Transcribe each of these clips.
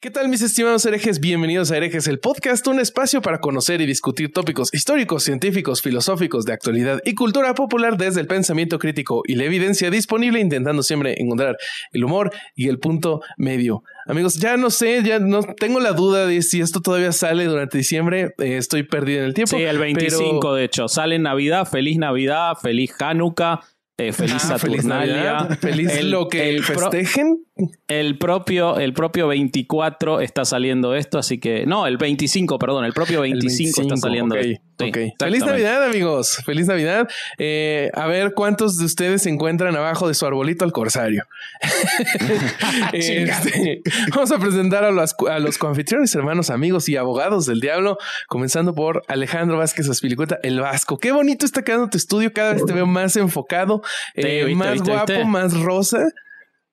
¿Qué tal mis estimados herejes? Bienvenidos a Herejes, el podcast, un espacio para conocer y discutir tópicos históricos, científicos, filosóficos, de actualidad y cultura popular desde el pensamiento crítico y la evidencia disponible, intentando siempre encontrar el humor y el punto medio. Amigos, ya no sé, ya no tengo la duda de si esto todavía sale durante diciembre, eh, estoy perdido en el tiempo. Sí, el 25 de hecho, sale en Navidad, feliz Navidad, feliz Hanukkah. Eh, feliz Ah, feliz Saturnalia. Navidad, feliz lo que el festejen. El propio, el propio 24 está saliendo esto, así que. No, el 25, perdón, el propio 25, está saliendo ok, esto. Sí. Feliz. Navidad, amigos. Feliz Navidad. Eh, a ver cuántos de ustedes se encuentran abajo de su arbolito al corsario. Este, vamos a presentar a los, a los coanfitriones, hermanos, amigos y abogados del diablo, comenzando por Alejandro Vázquez Aspilicueta, el Vasco. Qué bonito está quedando tu estudio. Cada vez te veo más enfocado, eh, Sí, viste, más viste, guapo, viste. más rosa.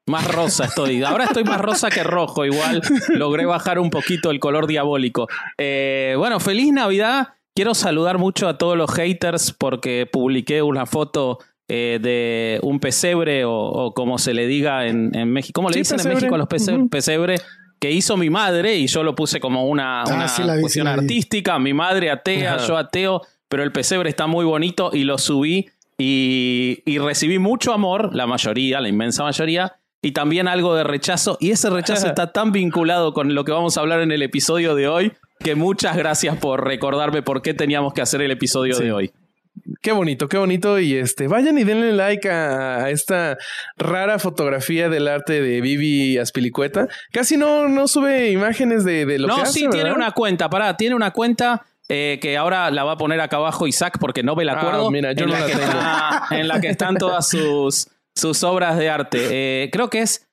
Más rosa estoy. Ahora estoy más rosa que rojo. Igual logré bajar un poquito el color diabólico. Eh, bueno, feliz Navidad. Quiero saludar mucho a todos los haters porque publiqué una foto eh, de un pesebre o, o como se le diga en, en México. ¿Cómo le Sí, dicen pesebre. en México a los pese- Ujú. pesebre? Que hizo mi madre y yo lo puse como una, Ah, una sí vi, cuestión sí artística. Mi madre atea, Ajá. yo ateo, pero el pesebre está muy bonito y lo subí y, y recibí mucho amor, la mayoría, la inmensa mayoría, y también algo de rechazo. Y ese rechazo está tan vinculado con lo que vamos a hablar en el episodio de hoy que muchas gracias por recordarme por qué teníamos que hacer el episodio Sí. de hoy. Qué bonito, qué bonito. Y este, vayan y denle like a, a esta rara fotografía del arte de Vivi Aspilicueta. Casi no, no sube imágenes de, de lo no, que hace. sí, tiene una cuenta, pará, tiene una cuenta eh, que ahora la va a poner acá abajo Isaac porque no me la Ah, acuerdo. mira, yo en, no la tengo. está- en la que están todas sus, sus obras de arte. Eh, creo que es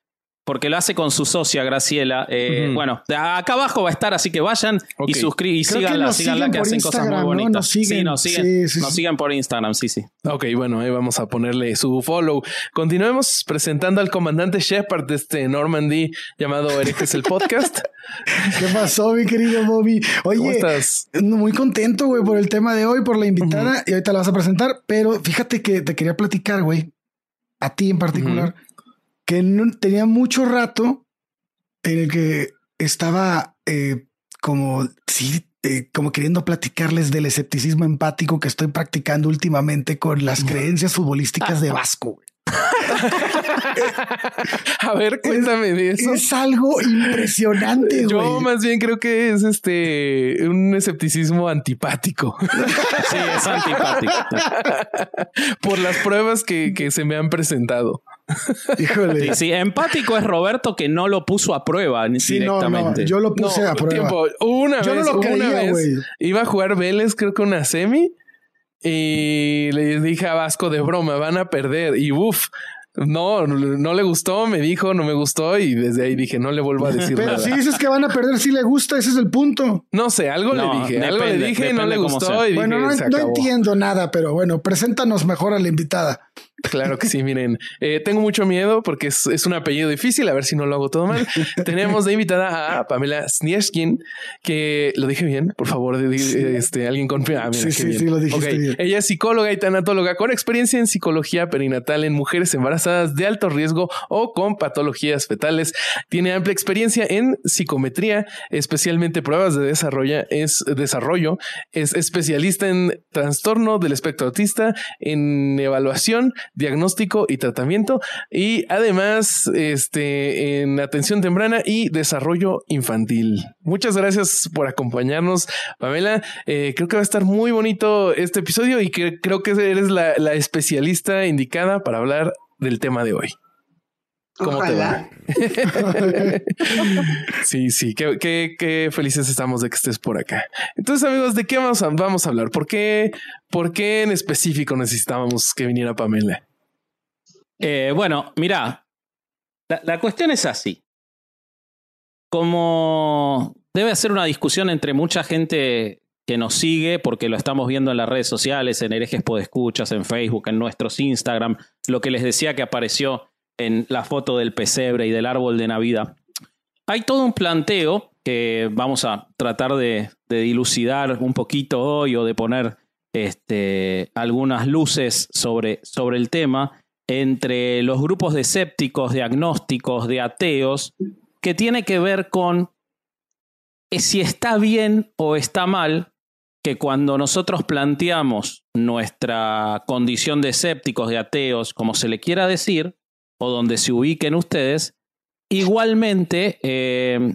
porque lo hace con su socia Graciela. Eh. Bueno, de acá abajo va a estar, así que vayan y suscriban y síganla, síganla que por hacen cosas muy Instagram, ¿no? bonitas. Nos siguen. Sí, nos siguen, Sí, sí, nos sí. siguen por Instagram, sí, sí. Ok, bueno, ahí vamos a ponerle su follow. Continuemos presentando al comandante Shepard de este Normandy llamado Herejes el Podcast. ¿Qué pasó, mi querido Bobby? ¿Cómo Oye, estás? muy contento, güey, por el tema de hoy, por la invitada, y ahorita la vas a presentar, pero fíjate que te quería platicar, güey, a ti en particular, que no, tenía mucho rato en el que estaba eh, como, sí, eh, como queriendo platicarles del escepticismo empático que estoy practicando últimamente con las creencias futbolísticas de Vasco. güey. A ver, cuéntame de eso. Es algo impresionante, güey. Yo más bien creo que es este un escepticismo antipático Sí, es antipático. por las pruebas que, que se me han presentado. Híjole. Sí, sí, empático es Roberto que no lo puso a prueba ni Sí, no, directamente. no, yo lo puse No, a prueba. tiempo. Una Yo no vez, lo una creía, vez güey. iba a jugar Vélez, creo que una semi, y le dije a Vasco de broma, van a perder. Y uff, no, no le gustó, me dijo, no me gustó, y desde ahí dije, no le vuelvo a decir Pero nada. si dices que van a perder, si le gusta, ese es el punto. No sé, algo No, le dije, algo le dije, no depende le gustó, y Bueno, dije, no, se no entiendo nada, pero bueno, preséntanos mejor a la invitada. Claro que sí, miren. Eh, tengo mucho miedo porque es, es un apellido difícil, a ver si no lo hago todo mal. Tenemos de invitada a Pamela Snieshkin, que lo dije bien, por favor, este, alguien confía. Ah, mira, Sí, sí, bien. sí, lo dijiste Ok. bien. Ella es psicóloga y tanatóloga con experiencia en psicología perinatal en mujeres embarazadas de alto riesgo o con patologías fetales. Tiene amplia experiencia en psicometría, especialmente pruebas de desarrollo. Es desarrollo. Es especialista en trastorno del espectro autista, en evaluación, diagnóstico y tratamiento y además este en atención temprana y desarrollo infantil. Muchas gracias por acompañarnos, Pamela. Eh, creo que va a estar muy bonito este episodio y que creo que eres la, la especialista indicada para hablar del tema de hoy. ¿Cómo Ojalá. te va? sí, sí, qué, qué- qué felices estamos de que estés por acá. Entonces, amigos, ¿de qué vamos a, vamos a hablar? ¿Por qué, ¿Por qué en específico necesitábamos que viniera Pamela? Eh, bueno, mira, la, la cuestión es así. Como debe ser una discusión entre mucha gente que nos sigue, porque lo estamos viendo en las redes sociales, en herejes podescuchas, en Facebook, en nuestros Instagram, lo que les decía que apareció en la foto del pesebre y del árbol de Navidad. Hay todo un planteo que vamos a tratar de, dilucidar un poquito hoy o de poner este, algunas luces sobre, sobre el tema, entre los grupos de escépticos, de agnósticos, de ateos, que tiene que ver con si está bien o está mal que cuando nosotros planteamos nuestra condición de escépticos, de ateos, como se le quiera decir, o donde se ubiquen ustedes, igualmente eh,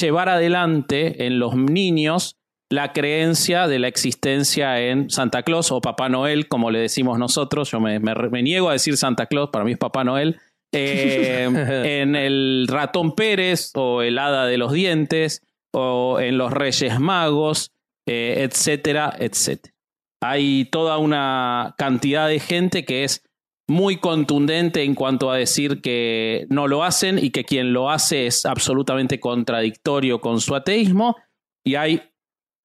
llevar adelante en los niños la creencia de la existencia en Santa Claus o Papá Noel, como le decimos nosotros. Yo me, niego a decir Santa Claus, para mí es Papá Noel. Eh, en el ratón Pérez o el hada de los dientes o en los Reyes Magos, eh, etcétera, etcétera. Hay toda una cantidad de gente que es muy contundente en cuanto a decir que no lo hacen y que quien lo hace es absolutamente contradictorio con su ateísmo. Y hay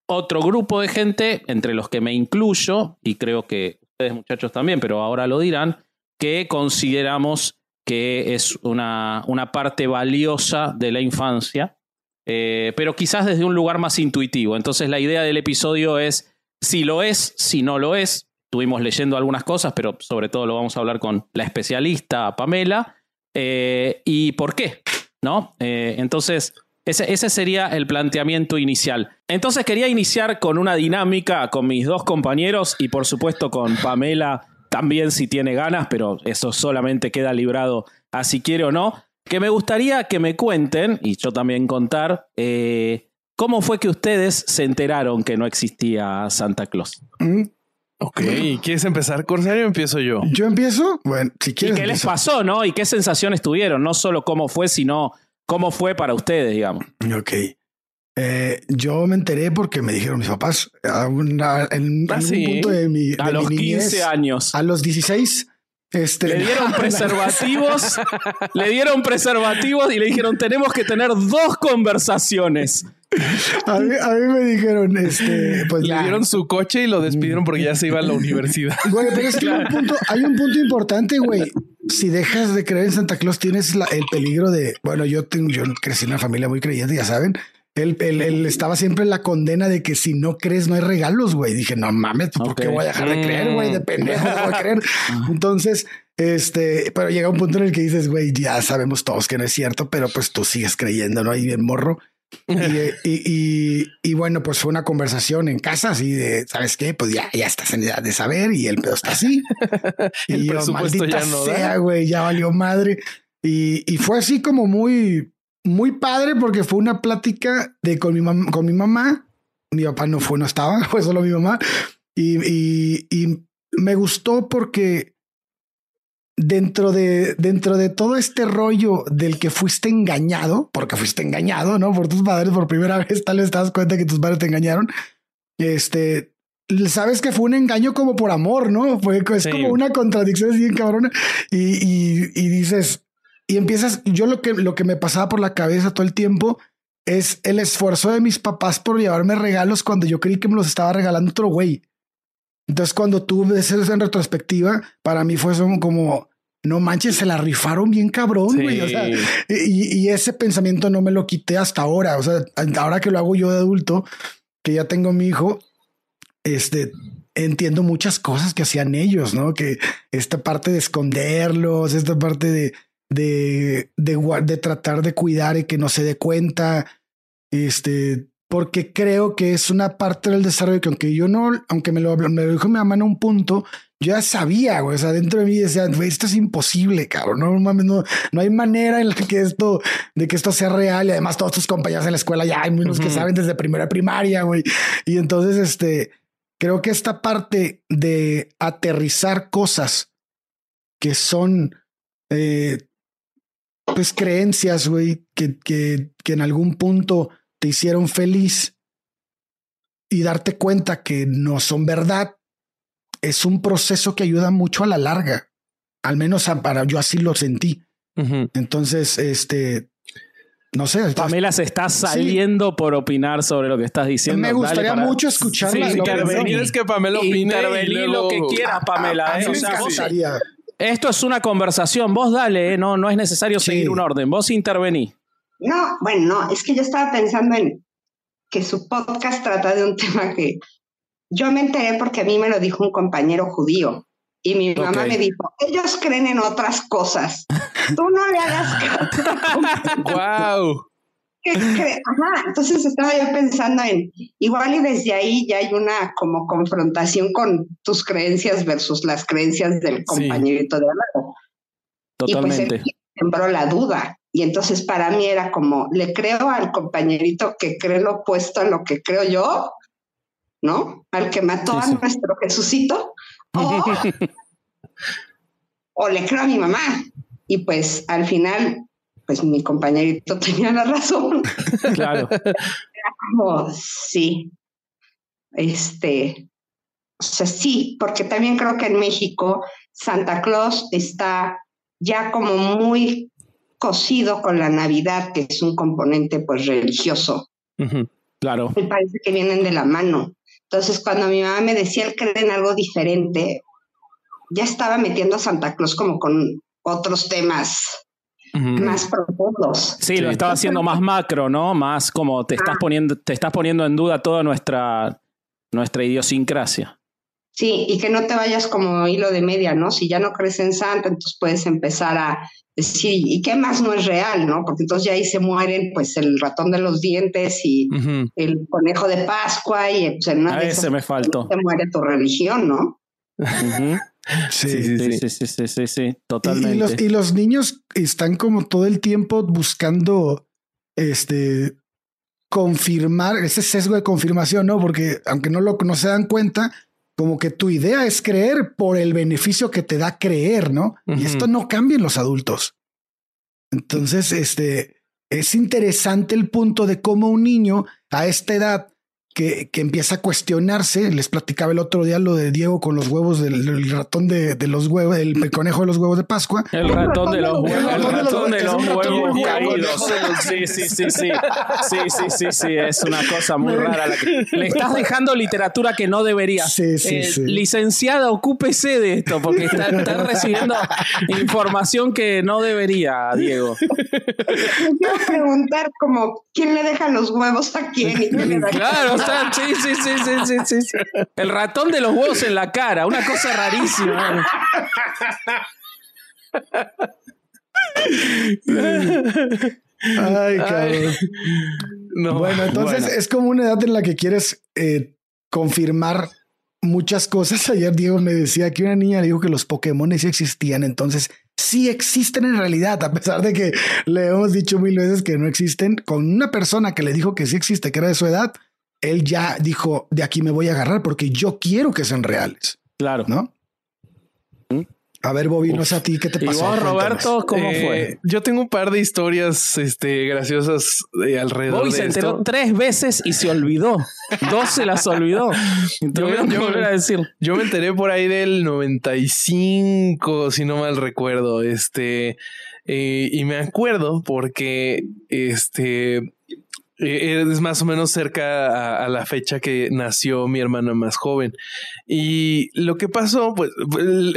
otro grupo de gente, entre los que me incluyo, y creo que ustedes muchachos también, pero ahora lo dirán, que consideramos que es una, una parte valiosa de la infancia, eh, pero quizás desde un lugar más intuitivo. Entonces la idea del episodio es si lo es, si no lo es, estuvimos leyendo algunas cosas, pero sobre todo lo vamos a hablar con la especialista Pamela. Eh, ¿Y por qué? ¿No? Eh, entonces, ese, ese, sería el planteamiento inicial. Entonces quería iniciar con una dinámica con mis dos compañeros y por supuesto con Pamela también si tiene ganas, pero eso solamente queda librado a si quiere o no. Que me gustaría que me cuenten, y yo también contar, eh, cómo fue que ustedes se enteraron que no existía Santa Claus. Ok, ¿quieres empezar, Corsario, o empiezo yo? ¿Yo empiezo? Bueno, si quieres. ¿Y qué les pasó, no? ¿Y qué sensaciones tuvieron? No solo cómo fue, sino cómo fue para ustedes, digamos. Ok. Eh, yo me enteré porque me dijeron mis papás a en, ah, un punto de mi. a los 15 años. A los 16. Este, le dieron preservativos, le dieron preservativos y le dijeron tenemos que tener dos conversaciones. A mí, me dijeron, este, pues le dieron su coche y lo despidieron porque ya se iba a la universidad. Güey, pero es que hay, un punto, hay un punto importante, güey. Si dejas de creer en Santa Claus, tienes el peligro de, bueno, yo tengo, yo crecí en una familia muy creyente, ya saben. Él, él, estaba siempre en la condena de que si no crees no hay regalos, güey. Dije, no mames, ¿por qué voy a dejar de creer, güey? De pendejo voy a creer. Entonces, este, pero llega un punto en el que dices, güey, ya sabemos todos que no es cierto, pero pues tú sigues creyendo, ¿no? Y bien morro. Y, y, bueno, pues fue una conversación en casa así de, ¿sabes qué? Pues ya, ya estás en edad de saber y el pedo está así. el y presupuesto ya no sea, güey, ya valió madre. Y, y fue así como muy, muy padre porque fue una plática de con mi, con mi mamá. Mi papá no fue, no estaba, fue solo mi mamá. Y, y, y me gustó porque dentro de, dentro de todo este rollo del que fuiste engañado, porque fuiste engañado, ¿no? Por tus padres por primera vez, tal vez te das cuenta que tus padres te engañaron. Este, sabes que fue un engaño como por amor, ¿no? Fue, es como una contradicción así en cabrona. Y, y, y, dices, y empiezas, yo lo que, lo que me pasaba por la cabeza todo el tiempo es el esfuerzo de mis papás por llevarme regalos cuando yo creí que me los estaba regalando otro güey. Entonces, cuando tú ves eso en retrospectiva, para mí fue como, no manches, se la rifaron bien cabrón, güey. O sea, y, y, ese pensamiento no me lo quité hasta ahora. O sea, ahora que lo hago yo de adulto, que ya tengo mi hijo, este, entiendo muchas cosas que hacían ellos, ¿no? Que esta parte de esconderlos, esta parte de, de, de, de tratar de cuidar y que no se dé cuenta, este, porque creo que es una parte del desarrollo que aunque yo no, aunque me lo, me lo dijo mi mamá en un punto, yo ya sabía, güey, o sea, dentro de mí decía, esto es imposible, cabrón, no mames, no, no hay manera en la que esto, de que esto sea real y además todos tus compañeros en la escuela ya hay muchos que saben desde primera primaria, güey, y entonces, este, creo que esta parte de aterrizar cosas que son, eh, pues creencias, güey, que, que, que en algún punto te hicieron feliz y darte cuenta que no son verdad, es un proceso que ayuda mucho a la larga. Al menos para yo así lo sentí. Entonces, este, no sé. Pamela se está saliendo por opinar sobre lo que estás diciendo. Me gustaría mucho escucharla. Sí, es que Pamela opine lo que quieras, Pamela. ¿eh? esto es una conversación. Vos dale, ¿eh? no, no es necesario seguir un orden. Vos intervení. No, bueno, no, es que yo estaba pensando en que su podcast trata de un tema que yo me enteré porque a mí me lo dijo un compañero judío. Y mi mamá me dijo, ellos creen en otras cosas. Tú no le hagas caso. ¡Wow! Ajá, entonces estaba yo pensando en, igual y desde ahí ya hay una como confrontación con tus creencias versus las creencias del compañerito de al lado. Totalmente. Y pues sembró la duda. Y entonces para mí era como, le creo al compañerito que cree lo opuesto a lo que creo yo, ¿no? Al que mató a nuestro Jesucito. O, le creo a mi mamá. Y pues al final, pues mi compañerito tenía la razón. Claro. Era como, sí. Este, o sea, sí, porque también creo que en México Santa Claus está ya como muy cosido con la Navidad, que es un componente pues religioso. Claro. Me parece que vienen de la mano. Entonces, cuando mi mamá me decía el creer en algo diferente, ya estaba metiendo a Santa Claus como con otros temas más profundos. Sí, lo estaba haciendo más macro, ¿no? Más como te estás ah. poniendo, te estás poniendo en duda toda nuestra, nuestra idiosincrasia. Sí, y que no te vayas como hilo de media, ¿no? Si ya no crees en Santa, entonces puedes empezar a decir, ¿y qué más no es real, no? Porque entonces ya ahí se mueren, pues, el ratón de los dientes y el conejo de Pascua y pues, en a ese me faltó. Se muere tu religión, ¿no? sí, sí, sí, sí, sí, sí, sí, totalmente. Y, los, y los niños están como todo el tiempo buscando, este, confirmar ese sesgo de confirmación, ¿no? Porque aunque no lo no se dan cuenta, como que tu idea es creer por el beneficio que te da creer, ¿no? Y esto no cambia en los adultos. Entonces, este es interesante el punto de cómo un niño a esta edad que, que, empieza a cuestionarse. Les platicaba el otro día lo de Diego con los huevos del ratón de, de, los huevos, el conejo de los huevos de Pascua. El ratón de los huevos, el ratón de los huevos caídos. Sí, sí, sí, sí. Sí, sí, sí, sí. Es una cosa muy rara. La que... Le estás dejando literatura que no debería. Sí, sí, eh, sí. Licenciada, ocúpese de esto, porque está, está, recibiendo información que no debería, Diego. Quiero preguntar como quién le deja los huevos a quién y quién le da Claro, Sí, sí, sí, sí, sí, sí, El ratón de los huevos en la cara, una cosa rarísima. Ay, cabrón. bueno, entonces es como una edad en la que quieres eh, confirmar muchas cosas. Ayer Diego me decía que una niña le dijo que los Pokémon sí existían, entonces sí existen en realidad, a pesar de que le hemos dicho mil veces que no existen. Con una persona que le dijo que sí existe, que era de su edad, él ya dijo, de aquí me voy a agarrar porque yo quiero que sean reales. Claro. ¿No? A ver, Bobby, no sé a ti, ¿qué te pasó? ¿Y Roberto, cómo eh, fue? Yo tengo un par de historias este, graciosas de alrededor Bobby se enteró tres veces y se olvidó. Dos se las olvidó. Yo, a decir. yo me enteré por ahí del 95, si no mal recuerdo. Este, eh, y me acuerdo porque este es más o menos cerca a, la fecha que nació mi hermana más joven. Y lo que pasó, pues,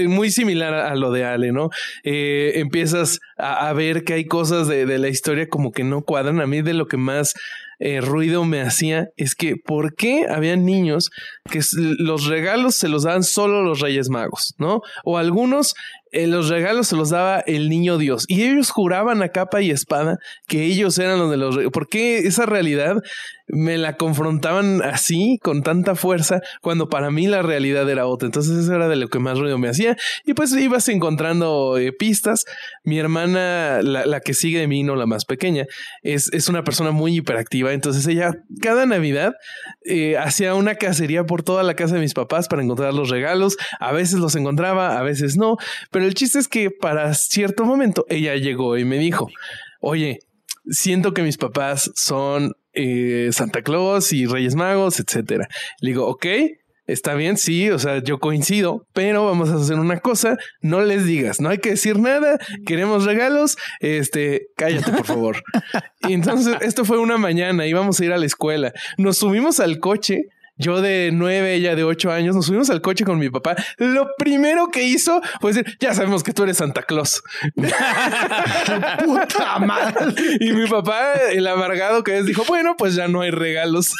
muy similar a, lo de Ale, ¿no? Eh, empiezas a, ver que hay cosas de, la historia como que no cuadran. A mí de lo que más eh, ruido me hacía es que ¿por qué había niños que los regalos se los daban solo los Reyes Magos, ¿no? O algunos eh, los regalos se los daba el niño Dios y ellos juraban a capa y espada que ellos eran los de los reyes. ¿Por qué esa realidad me la confrontaban así, con tanta fuerza, cuando para mí la realidad era otra. Entonces eso era de lo que más ruido me hacía. Y pues ibas encontrando eh, pistas. Mi hermana, la, que sigue de mí, no la más pequeña, es, es una persona muy hiperactiva. Entonces ella cada Navidad eh, hacía una cacería por toda la casa de mis papás para encontrar los regalos. A veces los encontraba, a veces no. Pero el chiste es que para cierto momento ella llegó y me dijo, oye, siento que mis papás son eh, Santa Claus y Reyes Magos, etcétera. Le digo, ok, está bien, sí, o sea, yo coincido, pero vamos a hacer una cosa, no les digas, no hay que decir nada, queremos regalos, este, cállate por favor. y entonces, esto fue una mañana, íbamos a ir a la escuela, nos subimos al coche yo de nueve, ella de ocho años, nos subimos al coche con mi papá. Lo primero que hizo fue decir, ya sabemos que tú eres Santa Claus. Puta madre. Y mi papá, el amargado que es, dijo, bueno, pues ya no hay regalos.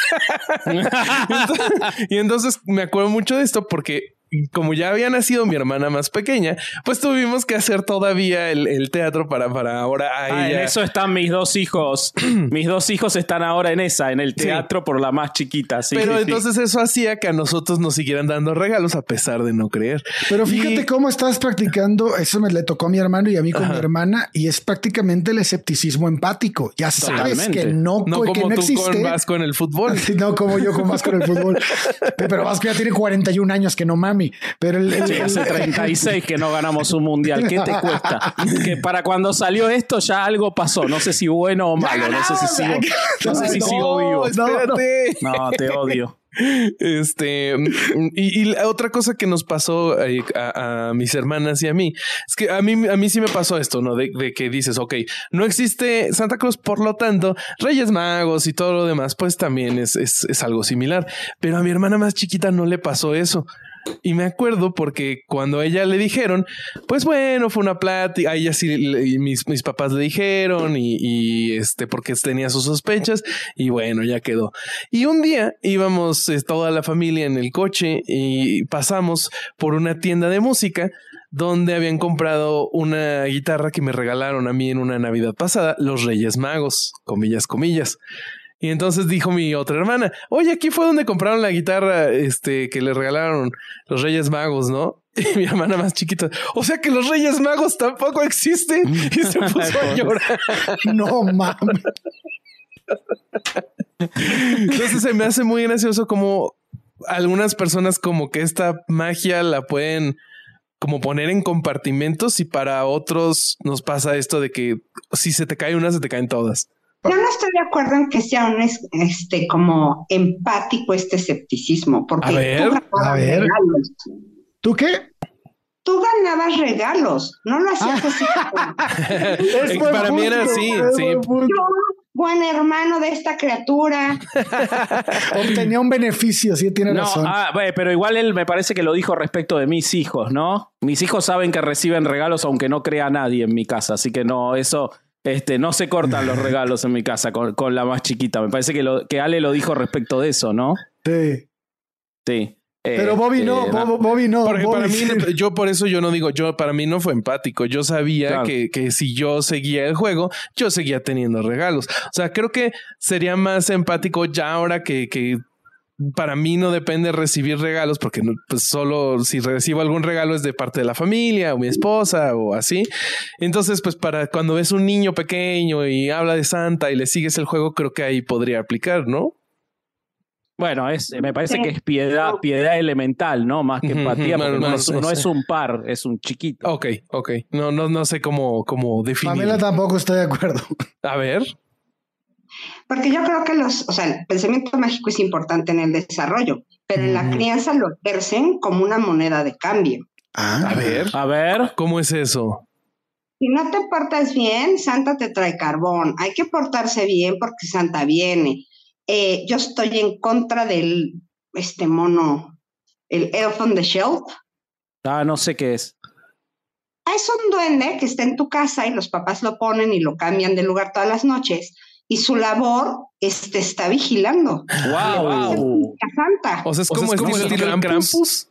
y entonces me acuerdo mucho de esto porque como ya había nacido mi hermana más pequeña, pues tuvimos que hacer todavía el, teatro para, para ahora a ah, En eso están mis dos hijos. mis dos hijos están ahora en esa, en el teatro por la más chiquita. Sí, Pero entonces eso hacía que a nosotros nos siguieran dando regalos a pesar de no creer. Pero fíjate cómo estás practicando. Eso me le tocó a mi hermano y a mí con mi hermana y es prácticamente el escepticismo empático. Ya sabes que no, no como tú con Vasco en el fútbol. no como yo con Vasco en el fútbol. Pero Vasco ya tiene 41 años que no mami. Pero el, hace 36 que no ganamos un mundial. ¿Qué te cuesta? Que para cuando salió esto ya algo pasó. No sé si bueno o malo. No sé si sigo, no sé si sigo vivo. Espérate. No, te odio. Este, y, y, otra cosa que nos pasó eh, a, mis hermanas y a mí es que a mí, a mí sí me pasó esto, ¿no? De, que dices, ok, no existe Santa Claus, por lo tanto, Reyes Magos y todo lo demás, pues también es, es, es algo similar. Pero a mi hermana más chiquita no le pasó eso. Y me acuerdo porque cuando ella le dijeron, pues bueno, fue una plática, a ella sí, mis, mis papás le dijeron y, y, este, porque tenía sus sospechas y bueno, ya quedó. Y un día íbamos eh, toda la familia en el coche y pasamos por una tienda de música donde habían comprado una guitarra que me regalaron a mí en una Navidad pasada, los Reyes Magos, comillas, comillas. Y entonces dijo mi otra hermana, oye, aquí fue donde compraron la guitarra este, que le regalaron los Reyes Magos, ¿no? Y mi hermana más chiquita, o sea que los Reyes Magos tampoco existen. Y se puso a llorar. No mames. Entonces se me hace muy gracioso como algunas personas como que esta magia la pueden como poner en compartimentos y para otros nos pasa esto de que si se te cae una, se te caen todas. Yo no estoy de acuerdo en que sea un este como empático este escepticismo, porque a ver, tú a ver. regalos. ¿Tú qué? Tú ganabas regalos, no lo hacías así. Para mí era así, sí. buen hermano de esta criatura. Obtenía un beneficio, sí, tiene razón. Ah, pero igual él me parece que lo dijo respecto de mis hijos, ¿no? Mis hijos saben que reciben regalos aunque no crea nadie en mi casa, así que no, eso este, no se cortan los regalos en mi casa con, la más chiquita. Me parece que, lo, que Ale lo dijo respecto de eso, ¿no? Sí. Sí. Pero Bobby no, eh, Bobby no. Porque para mí, yo por eso yo no digo, yo para mí no fue empático. Yo sabía que, que si yo seguía el juego, yo seguía teniendo regalos. O sea, creo que sería más empático ya ahora que, que para mí no depende recibir regalos porque pues solo si recibo algún regalo es de parte de la familia o mi esposa o así. Entonces, pues para cuando ves un niño pequeño y habla de Santa y le sigues el juego, creo que ahí podría aplicar, ¿no? Bueno, es, me parece que es piedad, piedad elemental, ¿no? Más que empatía, porque no, es, un par, es un chiquito. Ok, ok. No, no, no sé cómo, cómo definirlo. Pamela tampoco estoy de acuerdo. A ver. Porque yo creo que los, o sea, el pensamiento mágico es importante en el desarrollo, pero en la crianza lo ejercen como una moneda de cambio. Ah, a ver, a ver, ¿cómo es eso? Si no te portas bien, Santa te trae carbón. Hay que portarse bien porque Santa viene. Eh, yo estoy en contra del este mono, el Elf on the Shelf. Ah, no sé qué es. Ah, es un duende que está en tu casa y los papás lo ponen y lo cambian de lugar todas las noches y su labor es, te está vigilando. ¡Wow! Santa. O sea, es como, o sea, el Krampus.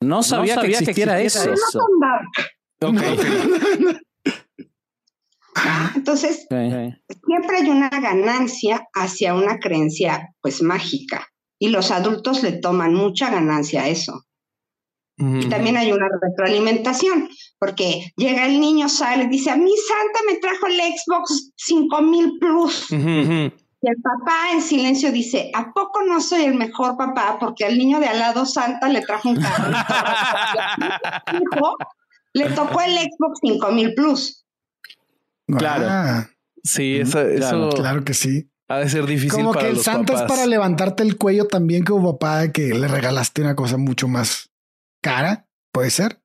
No sabía, que, existiera eso. Entonces, siempre hay una ganancia hacia una creencia pues mágica y los adultos le toman mucha ganancia a eso. Y también hay una retroalimentación, porque llega el niño, sale, dice, a mí Santa me trajo el Xbox 5000 Plus. Y el papá en silencio dice, ¿a poco no soy el mejor papá? Porque al niño de al lado Santa le trajo un carro. hijo le tocó el Xbox 5000 Plus. Claro. Ah. Sí, eso, claro, claro, que sí. Ha de ser difícil como que el Santa es para levantarte el cuello también como papá que le regalaste una cosa mucho más cara, puede ser.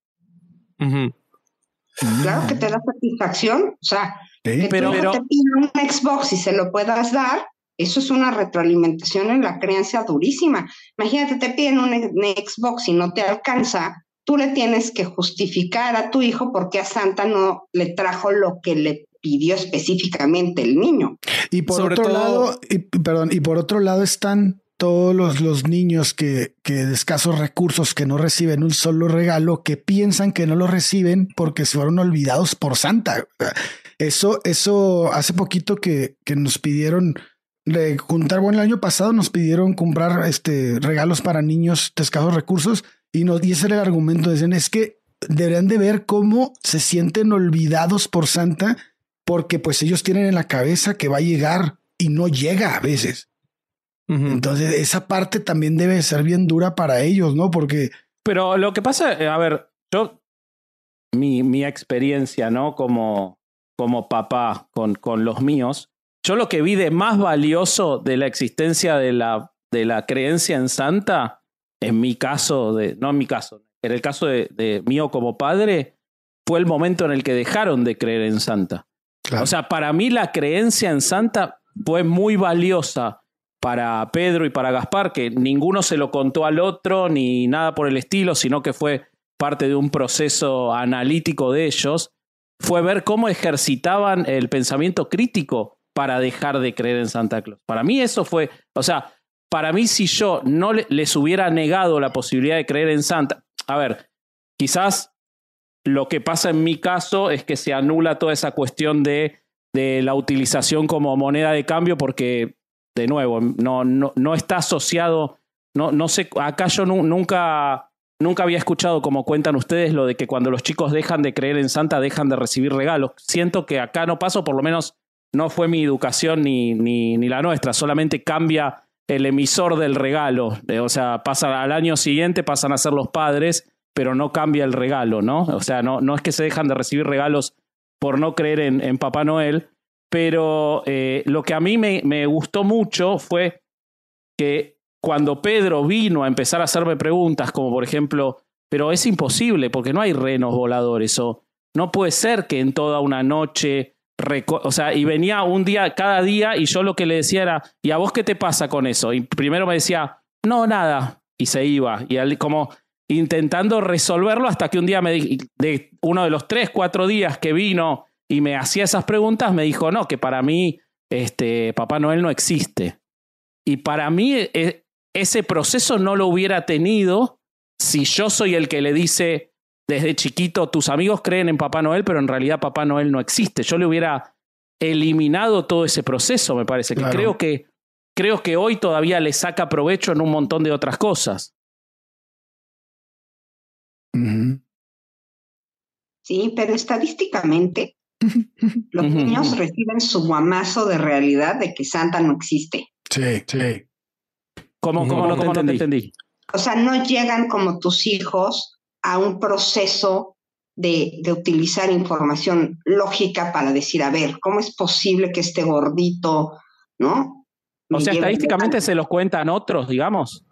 Claro que te da satisfacción, o sea, que pero, pero... te pida un Xbox y se lo puedas dar, eso es una retroalimentación en la creencia durísima. Imagínate, te piden un Xbox y no te alcanza, tú le tienes que justificar a tu hijo porque a Santa no le trajo lo que le pidió específicamente el niño. Y por otro lado, y, perdón, y por otro lado están todos los, los niños que, que de escasos recursos que no reciben un solo regalo, que piensan que no lo reciben porque se fueron olvidados por Santa. Eso, eso hace poquito que, que nos pidieron de juntar, bueno, el año pasado nos pidieron comprar este regalos para niños de escasos recursos y nos y ese era el argumento. Dicen, es que deberían de ver cómo se sienten olvidados por Santa porque pues ellos tienen en la cabeza que va a llegar y no llega a veces. Entonces, esa parte también debe ser bien dura para ellos, ¿no? Porque. Pero lo que pasa, eh, a ver, yo. Mi, mi experiencia, ¿no? Como, como papá con, con los míos, yo lo que vi de más valioso de la existencia de la, de la creencia en Santa, en mi caso, de, no en mi caso, en el caso de, de mío como padre, fue el momento en el que dejaron de creer en Santa. O sea, para mí la creencia en Santa fue muy valiosa para Pedro y para Gaspar, que ninguno se lo contó al otro ni nada por el estilo, sino que fue parte de un proceso analítico de ellos, fue ver cómo ejercitaban el pensamiento crítico para dejar de creer en Santa Claus. Para mí eso fue, o sea, para mí si yo no les hubiera negado la posibilidad de creer en Santa, a ver, quizás lo que pasa en mi caso es que se anula toda esa cuestión de, de la utilización como moneda de cambio porque de nuevo, no, no, no está asociado, no, no sé, acá yo nunca, nunca había escuchado como cuentan ustedes lo de que cuando los chicos dejan de creer en Santa dejan de recibir regalos. Siento que acá no pasó, por lo menos no fue mi educación ni, ni, ni la nuestra, solamente cambia el emisor del regalo, eh, o sea, pasa al año siguiente, pasan a ser los padres, pero no cambia el regalo, ¿no? O sea, no, no es que se dejan de recibir regalos por no creer en, en Papá Noel, pero eh, lo que a mí me, me gustó mucho fue que cuando Pedro vino a empezar a hacerme preguntas, como por ejemplo, pero es imposible porque no hay renos voladores o no puede ser que en toda una noche, o sea, y venía un día, cada día y yo lo que le decía era, ¿y a vos qué te pasa con eso? Y primero me decía, no, nada, y se iba, y como intentando resolverlo hasta que un día me de uno de los tres, cuatro días que vino y me hacía esas preguntas, me dijo, no, que para mí este, Papá Noel no existe. Y para mí e, ese proceso no lo hubiera tenido si yo soy el que le dice desde chiquito, tus amigos creen en Papá Noel, pero en realidad Papá Noel no existe. Yo le hubiera eliminado todo ese proceso, me parece. Que creo que creo que hoy todavía le saca provecho en un montón de otras cosas. Sí, pero estadísticamente los niños reciben su guamazo de realidad de que Santa no existe. Sí, sí. ¿Cómo, cómo, no, te entendí? O sea, no llegan como tus hijos a un proceso de, de, utilizar información lógica para decir, a ver, ¿cómo es posible que este gordito, ¿no? O sea, estadísticamente se los cuentan otros, digamos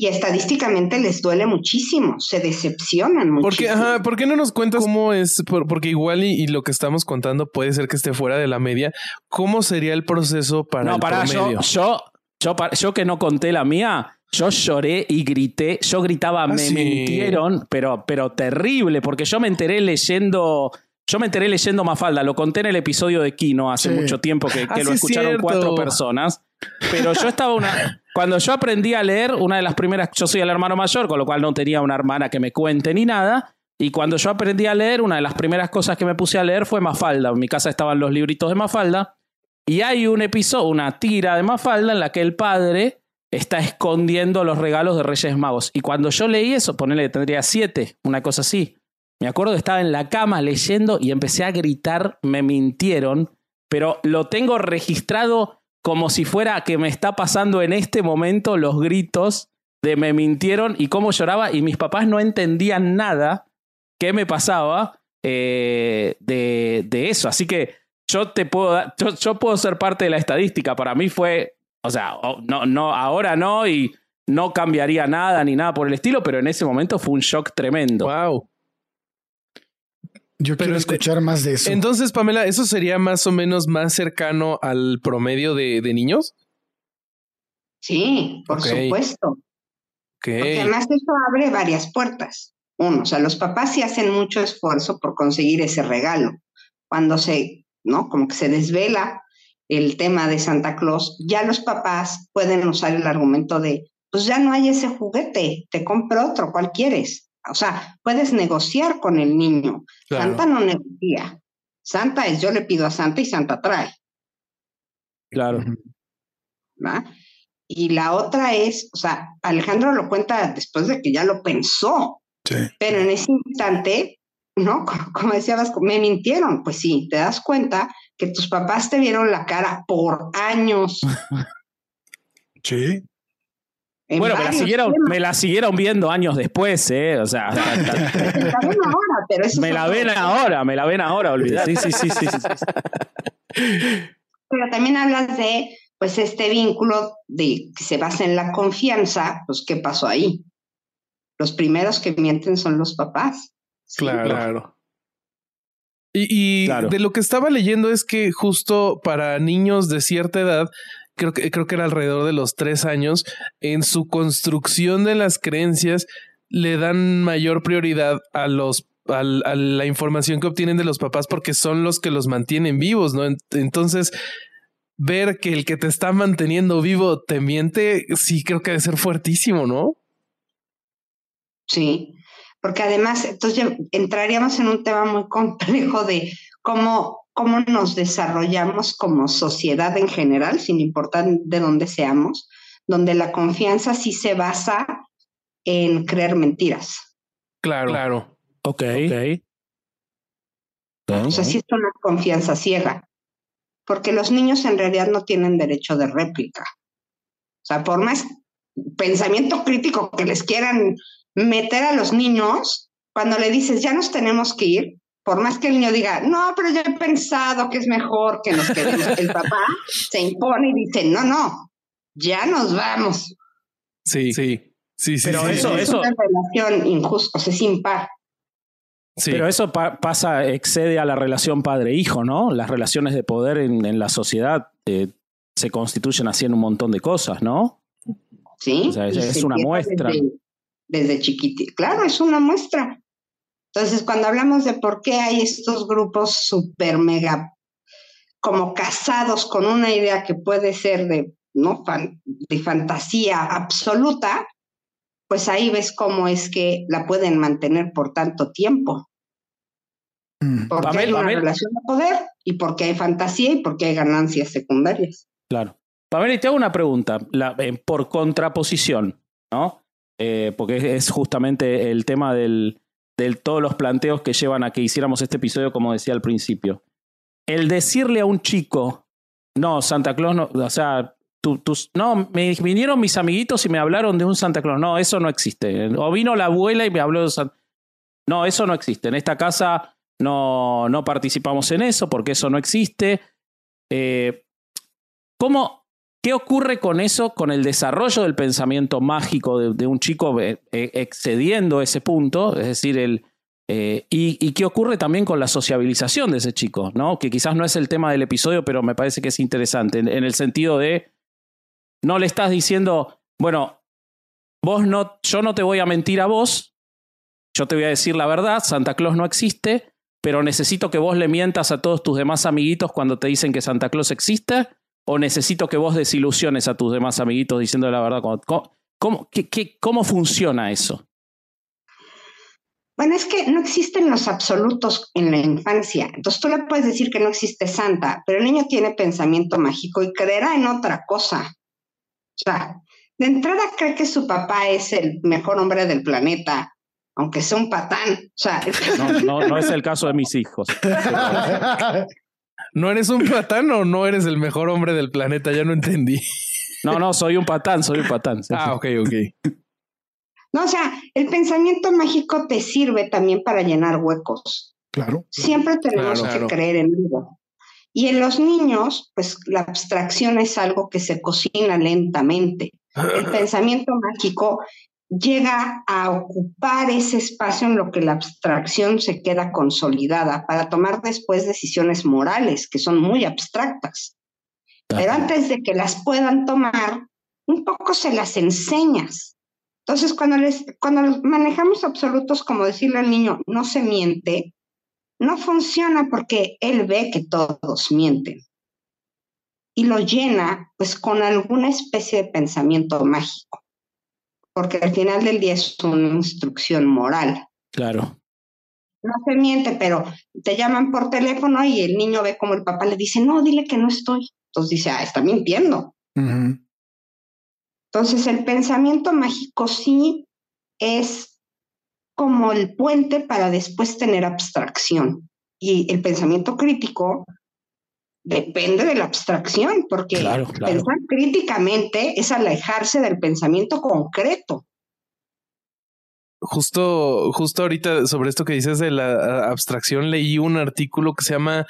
y estadísticamente les duele muchísimo, se decepcionan muchísimo. Porque, ajá, ¿por qué no nos cuentas cómo es? porque igual y, lo que estamos contando puede ser que esté fuera de la media. ¿Cómo sería el proceso para no, para Yo, yo, yo, que no conté la mía, yo lloré y grité. Yo gritaba, ah, me mintieron, pero, pero terrible, porque yo me enteré leyendo. Yo me enteré leyendo Mafalda, lo conté en el episodio de Kino hace mucho tiempo que, que ah, lo escucharon cuatro personas. Pero yo estaba una. Cuando yo aprendí a leer, una de las primeras. Yo soy el hermano mayor, con lo cual no tenía una hermana que me cuente ni nada. Y cuando yo aprendí a leer, una de las primeras cosas que me puse a leer fue Mafalda. En mi casa estaban los libritos de Mafalda. Y hay un episodio, una tira de Mafalda en la que el padre está escondiendo los regalos de Reyes Magos. Y cuando yo leí eso, ponele tendría siete, una cosa así. Me acuerdo que estaba en la cama leyendo y empecé a gritar, me mintieron, pero lo tengo registrado como si fuera que me está pasando en este momento los gritos de me mintieron y cómo lloraba y mis papás no entendían nada que me pasaba eh, de, de, eso. Así que yo te puedo yo, puedo ser parte de la estadística. Para mí fue, o sea, no, no, ahora no y no cambiaría nada ni nada por el estilo, pero en ese momento fue un shock tremendo. Wow. Yo quiero este, escuchar más de eso. Entonces, Pamela, ¿eso sería más o menos más cercano al promedio de, niños? Sí, por supuesto. Porque además eso abre varias puertas. Uno, o sea, los papás sí hacen mucho esfuerzo por conseguir ese regalo. Cuando se, ¿no? Como que se desvela el tema de Santa Claus, ya los papás pueden usar el argumento de, pues ya no hay ese juguete, te compro otro, ¿cuál quieres? O sea, puedes negociar con el niño. Santa no negocia. Santa es yo le pido a Santa y Santa trae. Claro. ¿Va? Y la otra es, o sea, Alejandro lo cuenta después de que ya lo pensó, sí. pero en ese instante, ¿no? Como decías, me mintieron. Pues sí, te das cuenta que tus papás te vieron la cara por años. Sí. Bueno, me la, siguieron, me la, siguieron, viendo años después, ¿eh? O sea, me la ven ahora, pero eso Me la ven ahora, me la ven ahora, olvidate. Sí, sí, sí, sí, Pero también hablas de, pues, este vínculo de que se basa en la confianza, pues, ¿qué pasó ahí? Los primeros que mienten son los papás. Claro, claro. Y, de lo que estaba leyendo es que justo para niños de cierta edad, creo que, creo que era alrededor de los tres años, en su construcción de las creencias le dan mayor prioridad a los a, la información que obtienen de los papás porque son los que los mantienen vivos, ¿no? Entonces, ver que el que te está manteniendo vivo te miente, sí creo que debe ser fuertísimo, ¿no? Sí, porque además, entonces entraríamos en un tema muy complejo de cómo, cómo nos desarrollamos como sociedad en general, sin importar de dónde seamos, donde la confianza sí se basa en creer mentiras. Claro, claro. Ok. okay. O sea, sí es una confianza ciega, porque los niños en realidad no tienen derecho de réplica. O sea, por más pensamiento crítico que les quieran meter a los niños, cuando le dices, ya nos tenemos que ir, por más que el niño diga, no, pero yo he pensado que es mejor que nos quedemos, el papá se impone y dice, no, no, ya nos vamos. Sí, sí, sí, sí. Pero eso, es eso. una relación injusta, o sea, sin par. Sí. Pero eso pa pasa, excede a la relación padre-hijo, ¿no? Las relaciones de poder en, en la sociedad eh, se constituyen así en un montón de cosas, ¿no? Sí. O sea, es, es una muestra. Desde, desde chiquitito. Claro, es una muestra. Entonces, cuando hablamos de por qué hay estos grupos super mega como casados con una idea que puede ser de, ¿no? Fan, de fantasía absoluta, pues ahí ves cómo es que la pueden mantener por tanto tiempo. Porque Pamela, hay una Pamela. relación de poder y porque hay fantasía y porque hay ganancias secundarias. Claro. Pamela, y te hago una pregunta, la, eh, por contraposición, ¿no? Eh, porque es justamente el tema del, de todos los planteos que llevan a que hiciéramos este episodio, como decía al principio. El decirle a un chico, no, Santa Claus no, o sea, tú, no, me vinieron mis amiguitos y me hablaron de un Santa Claus. No, eso no existe. O vino la abuela y me habló de Santa No, eso no existe. En esta casa no, no participamos en eso porque eso no existe. Eh, ¿Cómo, ¿Qué ocurre con eso, con el desarrollo del pensamiento mágico de, un chico eh, excediendo ese punto? Es decir, el, eh, y, y, qué ocurre también con la sociabilización de ese chico, ¿no? Que quizás no es el tema del episodio, pero me parece que es interesante, en, en el sentido de, no le estás diciendo, bueno, vos no, yo no te voy a mentir a vos, yo te voy a decir la verdad, Santa Claus no existe, pero necesito que vos le mientas a todos tus demás amiguitos cuando te dicen que Santa Claus existe o necesito que vos desilusiones a tus demás amiguitos diciendo la verdad? ¿Cómo, cómo, qué, qué, cómo funciona eso? Bueno, es que no existen los absolutos en la infancia. Entonces tú le puedes decir que no existe Santa, pero el niño tiene pensamiento mágico y creerá en otra cosa. O sea, de entrada cree que su papá es el mejor hombre del planeta, aunque sea un patán. O sea, no, no, no es el caso de mis hijos. ¿No eres un patán o no eres el mejor hombre del planeta? Ya no entendí. No, no, soy un patán, soy un patán. Sí, ah, ok, ok. No, o sea, el pensamiento mágico te sirve también para llenar huecos. Claro. Siempre tenemos Claro, que claro. creer en algo. Y en los niños, pues la abstracción es algo que se cocina lentamente. El pensamiento mágico llega a ocupar ese espacio en lo que la abstracción se queda consolidada para tomar después decisiones morales que son muy abstractas. Pero antes de que las puedan tomar, un poco se las enseñas. Entonces, cuando, les, cuando manejamos absolutos, como decirle al niño, no se miente, no funciona porque él ve que todos mienten. y lo llena pues con alguna especie de pensamiento mágico, porque al final del día es una instrucción moral. Claro. No se miente, pero te llaman por teléfono y el niño ve como el papá le dice, no, dile que no estoy. Entonces dice, ah, está mintiendo. Entonces el pensamiento mágico sí es como el puente para después tener abstracción. Y el pensamiento crítico depende de la abstracción, porque pensar críticamente es alejarse del pensamiento concreto. Justo, justo ahorita sobre esto que dices de la abstracción, leí un artículo que se llama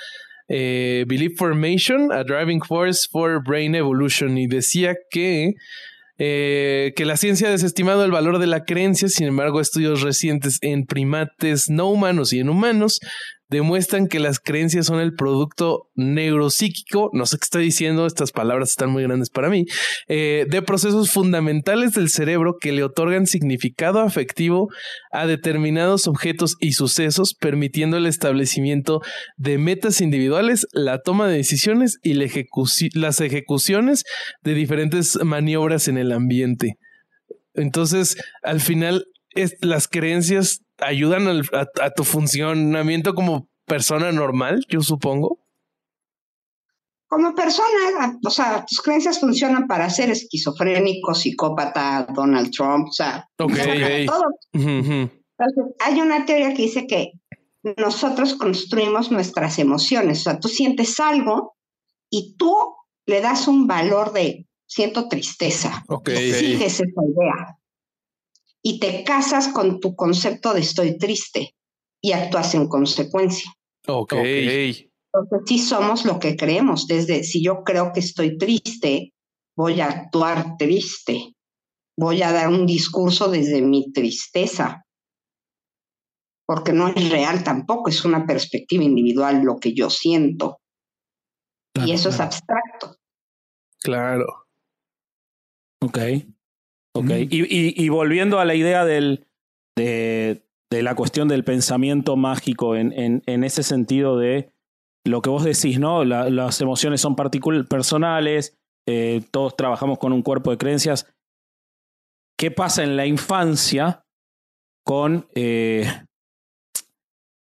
eh, Belief Formation, a Driving Force for Brain Evolution, y decía que eh, que la ciencia ha desestimado el valor de la creencia, sin embargo, estudios recientes en primates no humanos y en humanos demuestran que las creencias son el producto neuropsíquico, no sé qué estoy diciendo, estas palabras están muy grandes para mí, eh, de procesos fundamentales del cerebro que le otorgan significado afectivo a determinados objetos y sucesos, permitiendo el establecimiento de metas individuales, la toma de decisiones y las ejecuciones de diferentes maniobras en el ambiente. Entonces, al final, las creencias ayudan a, tu funcionamiento como persona normal, yo supongo. Como persona, o sea, tus creencias funcionan para ser esquizofrénico, psicópata, Donald Trump, o sea, hay una teoría que dice que nosotros construimos nuestras emociones, o sea, tú sientes algo y tú le das un valor de siento tristeza. Ok. Y sigues esa idea y te casas con tu concepto de estoy triste y actúas en consecuencia. Ok. Entonces sí somos lo que creemos. Desde si yo creo que estoy triste, voy a actuar triste. Voy a dar un discurso desde mi tristeza. Porque no es real tampoco, es una perspectiva individual lo que yo siento. y eso es abstracto. Claro. Ok. Ok, y, y, volviendo a la idea del, de, de, la cuestión del pensamiento mágico en, en, en, ese sentido de lo que vos decís, ¿no? las emociones son personales, eh, todos trabajamos con un cuerpo de creencias. ¿Qué pasa en la infancia con eh,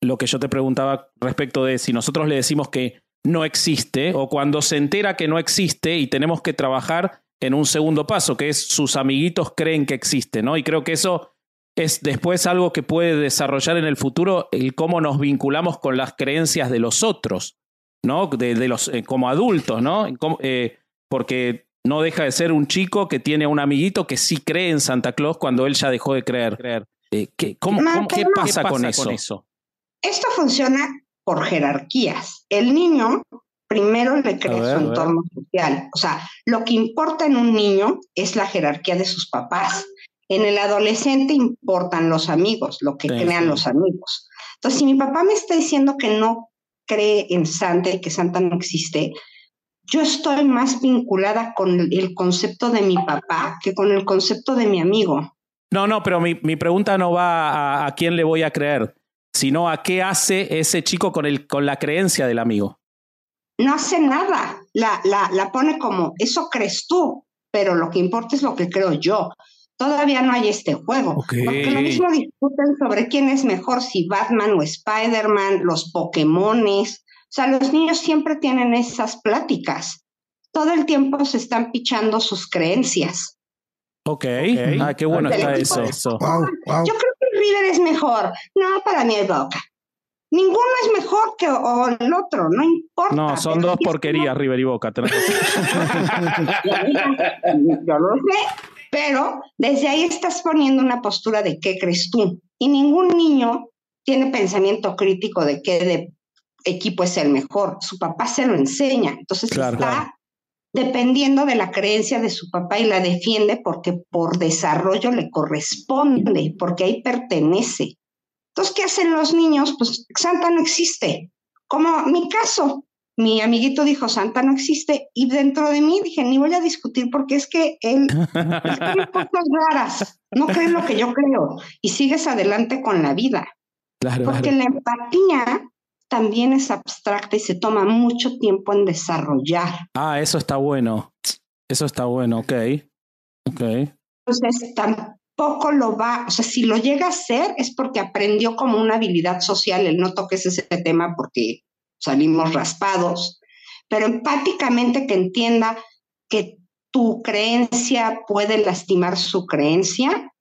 lo que yo te preguntaba respecto de si nosotros le decimos que no existe o cuando se entera que no existe y tenemos que trabajar en un segundo paso, que es sus amiguitos creen que existe, ¿no? Y creo que eso es después algo que puede desarrollar en el futuro el cómo nos vinculamos con las creencias de los otros, ¿no? De, los, eh, como adultos, ¿no? Eh, porque no deja de ser un chico que tiene un amiguito que sí cree en Santa Claus cuando él ya dejó de creer. creer. Eh, ¿qué, cómo, ¿qué, pasa con, eso? con eso? Esto funciona por jerarquías. El niño primero le crea su entorno social. O sea, lo que importa en un niño es la jerarquía de sus papás. En el adolescente importan los amigos, lo que crean los amigos. Entonces, si mi papá me está diciendo que no cree en Santa y que Santa no existe, yo estoy más vinculada con el concepto de mi papá que con el concepto de mi amigo. No, no, pero mi, mi pregunta no va a, a, quién le voy a creer, sino a qué hace ese chico con, el, con la creencia del amigo no hace nada, la, la, la pone como, eso crees tú, pero lo que importa es lo que creo yo. Todavía no hay este juego. Porque lo mismo discuten sobre quién es mejor, si Batman o Spider-Man, los Pokémones. O sea, los niños siempre tienen esas pláticas. Todo el tiempo se están pichando sus creencias. Ok. okay. Ah, qué bueno está eso. Yo creo que River es mejor. No, para mí es Boca. Ninguno es mejor que el otro, no importa. No, son dos porquerías, River y Boca. Yo lo sé, pero desde ahí estás poniendo una postura de qué crees tú. Y ningún niño tiene pensamiento crítico de qué de equipo es el mejor. Su papá se lo enseña. Entonces está dependiendo de la creencia de su papá y la defiende porque por desarrollo le corresponde, porque ahí pertenece. Entonces, ¿qué hacen los niños? Pues Santa no existe. Como mi caso, mi amiguito dijo, Santa no existe, y dentro de mí dije, ni voy a discutir porque es que él tiene cosas raras, no cree lo que yo creo, y sigues adelante con la vida. porque la empatía también es abstracta y se toma mucho tiempo en desarrollar. Ah, eso está bueno. Eso está bueno, ok. Ok. Entonces, tampoco lo va, o sea, si lo llega a hacer es porque aprendió como una habilidad social, el no toques ese tema porque salimos raspados, pero empáticamente que entienda que tu creencia puede lastimar su creencia,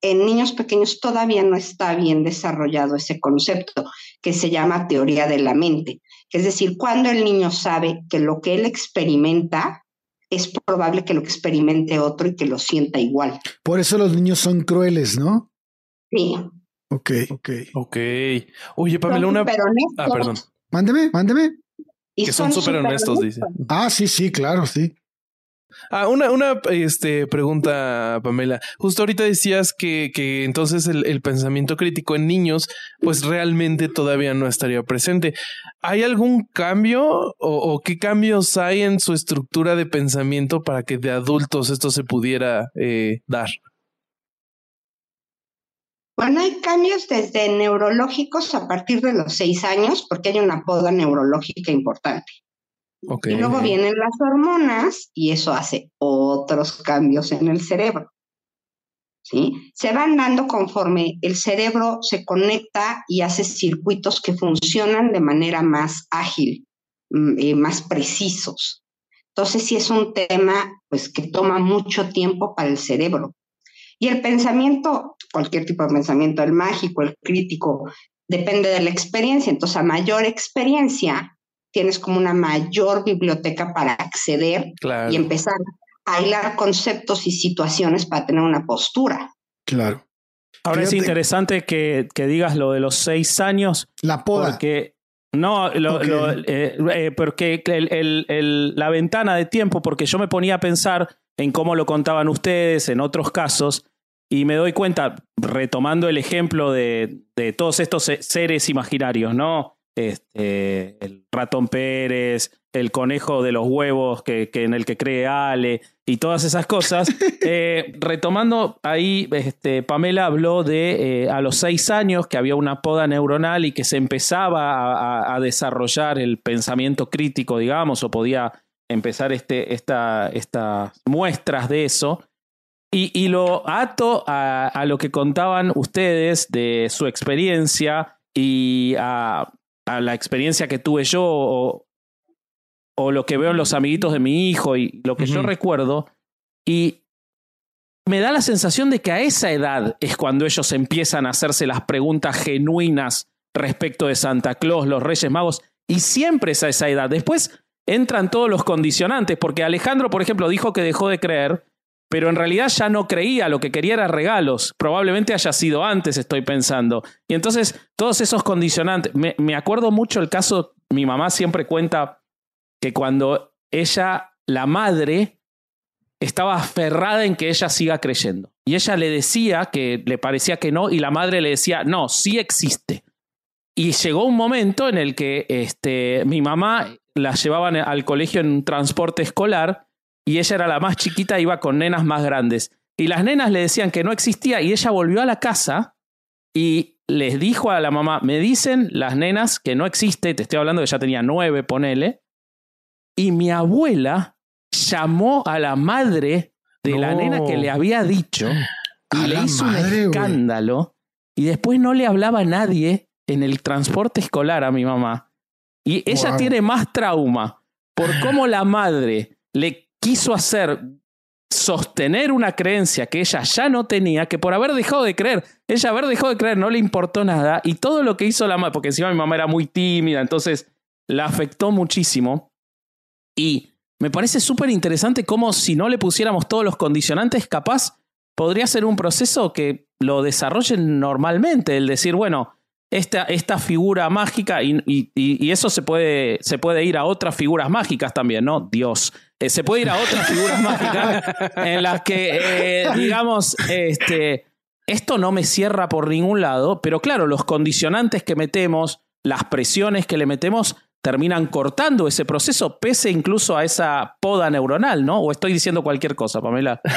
en niños pequeños todavía no está bien desarrollado ese concepto que se llama teoría de la mente. Es decir, cuando el niño sabe que lo que él experimenta es probable que lo experimente otro y que lo sienta igual. Por eso los niños son crueles, ¿no? Sí. Ok, ok. Ok. Oye, Pamela, una... Ah, perdón. Mándeme, mándeme. que son súper honestos, dice. Ah, sí, sí, claro, sí. Ah, una, una este, pregunta, Pamela. Justo ahorita decías que, que entonces el, el, pensamiento crítico en niños, pues realmente todavía no estaría presente. ¿Hay algún cambio o, qué cambios hay en su estructura de pensamiento para que de adultos esto se pudiera eh, dar? Bueno, hay cambios desde neurológicos a partir de los seis años, porque hay una poda neurológica importante. Okay. Y luego vienen las hormonas y eso hace otros cambios en el cerebro. ¿Sí? Se van dando conforme el cerebro se conecta y hace circuitos que funcionan de manera más ágil, eh, más precisos. Entonces, sí es un tema pues, que toma mucho tiempo para el cerebro. Y el pensamiento, cualquier tipo de pensamiento, el mágico, el crítico, depende de la experiencia. Entonces, a mayor experiencia, tienes como una mayor biblioteca para acceder claro. y empezar a hilar conceptos y situaciones para tener una postura. Claro. Ahora Fíjate. es interesante que, que, digas lo de los seis años. La poda. Porque, no, lo, okay. lo, eh, eh, porque el, el, el, la ventana de tiempo, porque yo me ponía a pensar en cómo lo contaban ustedes en otros casos, y me doy cuenta, retomando el ejemplo de, de todos estos seres imaginarios, ¿no? Este, el ratón Pérez, el conejo de los huevos que, que en el que cree Ale y todas esas cosas. eh, retomando ahí, este, Pamela habló de eh, a los seis años que había una poda neuronal y que se empezaba a, a, a desarrollar el pensamiento crítico, digamos, o podía empezar este, esta, estas muestras de eso. Y, y lo ato a, a, lo que contaban ustedes de su experiencia y a, a la experiencia que tuve yo o, o, lo que veo en los amiguitos de mi hijo y lo que uh -huh. yo recuerdo. Y me da la sensación de que a esa edad es cuando ellos empiezan a hacerse las preguntas genuinas respecto de Santa Claus, los Reyes Magos, y siempre es a esa edad. Después entran todos los condicionantes, porque Alejandro, por ejemplo, dijo que dejó de creer, pero en realidad ya no creía, lo que quería era regalos. Probablemente haya sido antes, estoy pensando. Y entonces, todos esos condicionantes. Me, me, acuerdo mucho el caso, mi mamá siempre cuenta que cuando ella, la madre, estaba aferrada en que ella siga creyendo. Y ella le decía que le parecía que no, y la madre le decía, no, sí existe. Y llegó un momento en el que este, mi mamá la llevaban al colegio en un transporte escolar y ella era la más chiquita, iba con nenas más grandes. Y las nenas le decían que no existía y ella volvió a la casa y les dijo a la mamá, me dicen las nenas que no existe, te estoy hablando que ya tenía nueve, ponele, y mi abuela llamó a la madre de no. la nena que le había dicho y le hizo madre, un escándalo wey. y después no le hablaba a nadie en el transporte escolar a mi mamá. Y ella wow. tiene más trauma por cómo la madre le quiso hacer sostener una creencia que ella ya no tenía, que por haber dejado de creer, ella haber dejado de creer no le importó nada y todo lo que hizo la mamá, porque encima mi mamá era muy tímida, entonces la afectó muchísimo. Y me parece súper interesante cómo si no le pusiéramos todos los condicionantes, capaz podría ser un proceso que lo desarrollen normalmente, el decir, bueno, esta, esta figura mágica y, y, y, eso se puede, se puede ir a otras figuras mágicas también, ¿no? Dios. Eh, se puede ir a otras figuras mágicas en las que, eh, digamos, este, esto no me cierra por ningún lado, pero claro, los condicionantes que metemos, las presiones que le metemos, terminan cortando ese proceso, pese incluso a esa poda neuronal, ¿no? O estoy diciendo cualquier cosa, Pamela.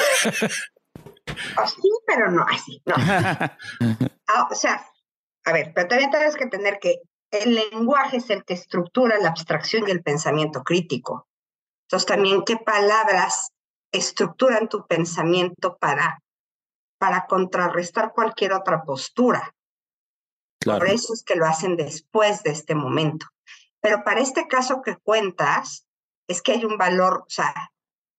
Sí, pero no así, no. ah, o sea, a ver, pero también tienes que entender que el lenguaje es el que estructura la abstracción y el pensamiento crítico. Entonces también qué palabras estructuran tu pensamiento para, para contrarrestar cualquier otra postura. Por eso es que lo hacen después de este momento. Pero para este caso que cuentas, es que hay un valor, o sea,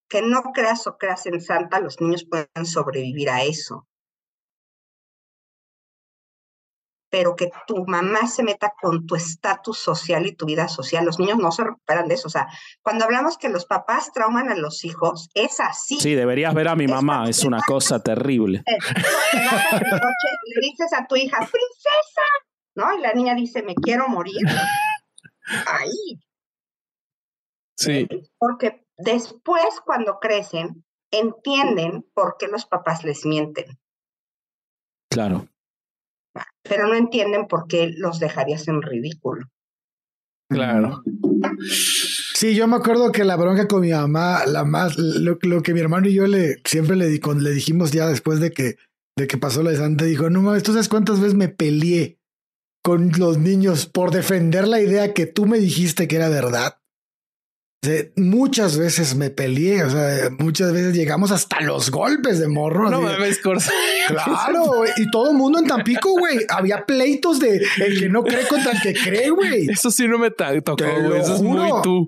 que no creas o creas en Santa, los niños pueden sobrevivir a eso. Pero que tu mamá se meta con tu estatus social y tu vida social, los niños no se recuperan de eso. O sea, cuando hablamos que los papás trauman a los hijos, es así. Sí, deberías ver a mi mamá, es una cosa terrible. Le dices a tu hija, princesa, ¿no? Y la niña dice, me quiero morir. Ahí. Sí. Porque después, cuando crecen, entienden por qué los papás les mienten. Claro. Pero no entienden por qué los dejarías en ridículo. Claro. Sí, yo me acuerdo que la bronca con mi mamá, la más, lo, que mi hermano y yo le siempre le, le dijimos ya después de que, de que pasó la de Santa, dijo, no mames, ¿tú sabes cuántas veces me peleé con los niños por defender la idea que tú me dijiste que era verdad? Muchas veces me peleé, o sea, muchas veces llegamos hasta los golpes de morro. No mames, Corsa. Claro, y todo el mundo en Tampico, güey. Había pleitos de el que no cree contra el que cree, güey. Eso sí no me tocó, güey. Eso es muy tú.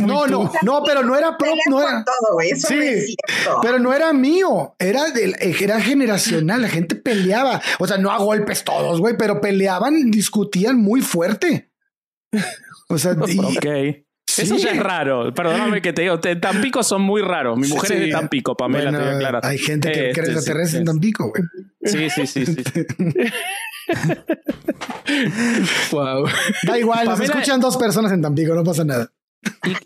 no, no, no, pero no era propio, no era. Todo, Eso sí, pero no era mío, era del, era generacional. La gente peleaba, o sea, no a golpes todos, güey, pero peleaban, discutían muy fuerte. O sea, Eso ya es raro. Perdóname que te digo, en Tampico son muy raros. Mi mujer es de Tampico, Pamela, te voy a aclarar. Hay gente que cree este, extraterrestre en Tampico, güey. Sí, sí, sí, sí. wow. Da igual, nos escuchan dos personas en Tampico, no pasa nada.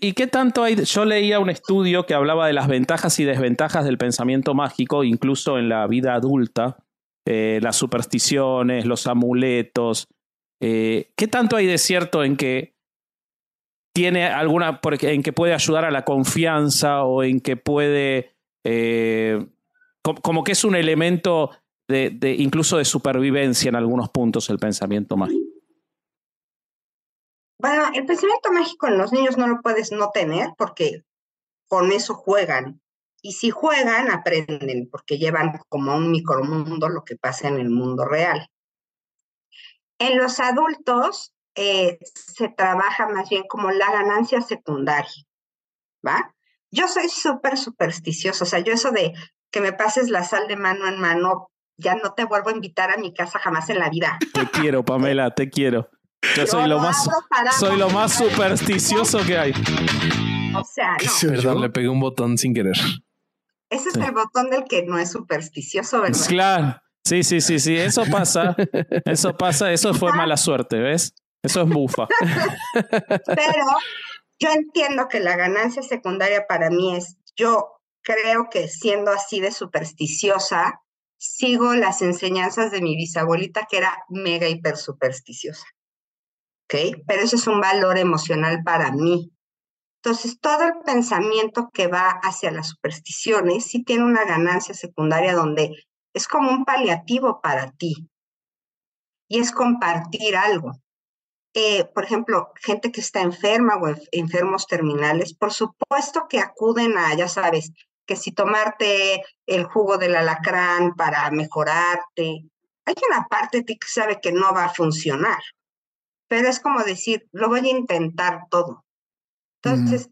¿Y, qué tanto hay? Yo leía un estudio que hablaba de las ventajas y desventajas del pensamiento mágico, incluso en la vida adulta, eh, las supersticiones, los amuletos. Eh, ¿Qué tanto hay de cierto en que tiene alguna, en que puede ayudar a la confianza o en que puede, eh, como, que es un elemento de, incluso de supervivencia en algunos puntos el pensamiento mágico. Bueno, el pensamiento mágico en los niños no lo puedes no tener porque con eso juegan. Y si juegan, aprenden, porque llevan como un micromundo lo que pasa en el mundo real. En los adultos, eh, se trabaja más bien como la ganancia secundaria, ¿va? Yo soy súper supersticiosa, o sea, yo eso de que me pases la sal de mano en mano, ya no te vuelvo a invitar a mi casa jamás en la vida. Te quiero, Pamela, te quiero. Yo, soy lo, más soy lo más supersticioso que hay. O sea, no. Perdón, le pegué un botón sin querer. Ese es el botón del que no es supersticioso, ¿verdad? Claro. Sí, sí, sí, sí, eso pasa. Eso pasa, eso fue mala suerte, ¿ves? Eso es bufa. Pero yo entiendo que la ganancia secundaria para mí es, yo creo que siendo así de supersticiosa, sigo las enseñanzas de mi bisabuelita que era mega hiper supersticiosa. ¿Ok? Pero eso es un valor emocional para mí. Entonces, todo el pensamiento que va hacia las supersticiones sí tiene una ganancia secundaria donde es como un paliativo para ti. Y es compartir algo. Eh, por ejemplo, gente que está enferma o enfermos terminales, por supuesto que acuden a, ya sabes, que si tomarte el jugo del alacrán para mejorarte, hay una parte de ti que sabe que no va a funcionar, pero es como decir, lo voy a intentar todo. Entonces,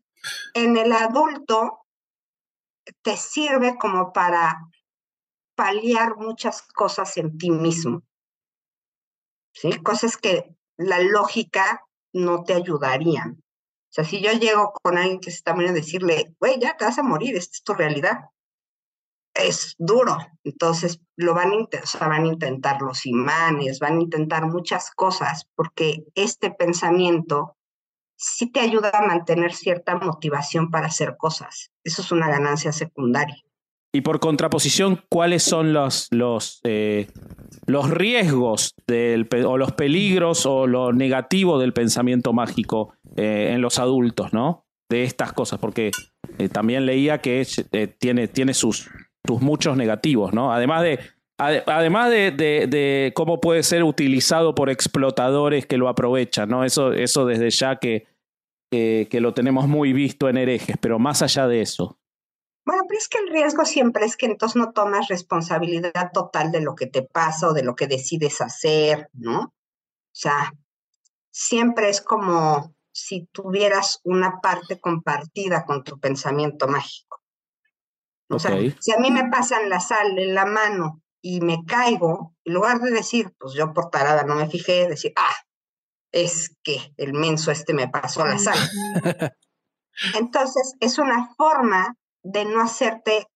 en el adulto te sirve como para paliar muchas cosas en ti mismo. ¿Sí? Cosas que la lógica no te ayudarían. O sea, si yo llego con alguien que se está muriendo, decirle, güey, ya te vas a morir, esta es tu realidad. Es duro. Entonces, lo van a, van a intentar los imanes, van a intentar muchas cosas, porque este pensamiento sí te ayuda a mantener cierta motivación para hacer cosas. Eso es una ganancia secundaria. Y por contraposición, ¿cuáles son los, los, eh, los riesgos del, o los peligros o lo negativo del pensamiento mágico eh, en los adultos, ¿no? De estas cosas, porque eh, también leía que tiene, tiene sus, sus muchos negativos, ¿no? Además de además de, cómo puede ser utilizado por explotadores que lo aprovechan, ¿no? Eso, eso desde ya que, que lo tenemos muy visto en herejes, pero más allá de eso. Bueno, pero es que el riesgo siempre es que entonces no tomas responsabilidad total de lo que te pasa o de lo que decides hacer, ¿no? O sea, siempre es como si tuvieras una parte compartida con tu pensamiento mágico. O sea, si a mí me pasan la sal en la mano y me caigo, en lugar de decir, pues yo por tarada no me fijé, decir, ah, es que el menso este me pasó la sal. Entonces, es una forma de no hacerte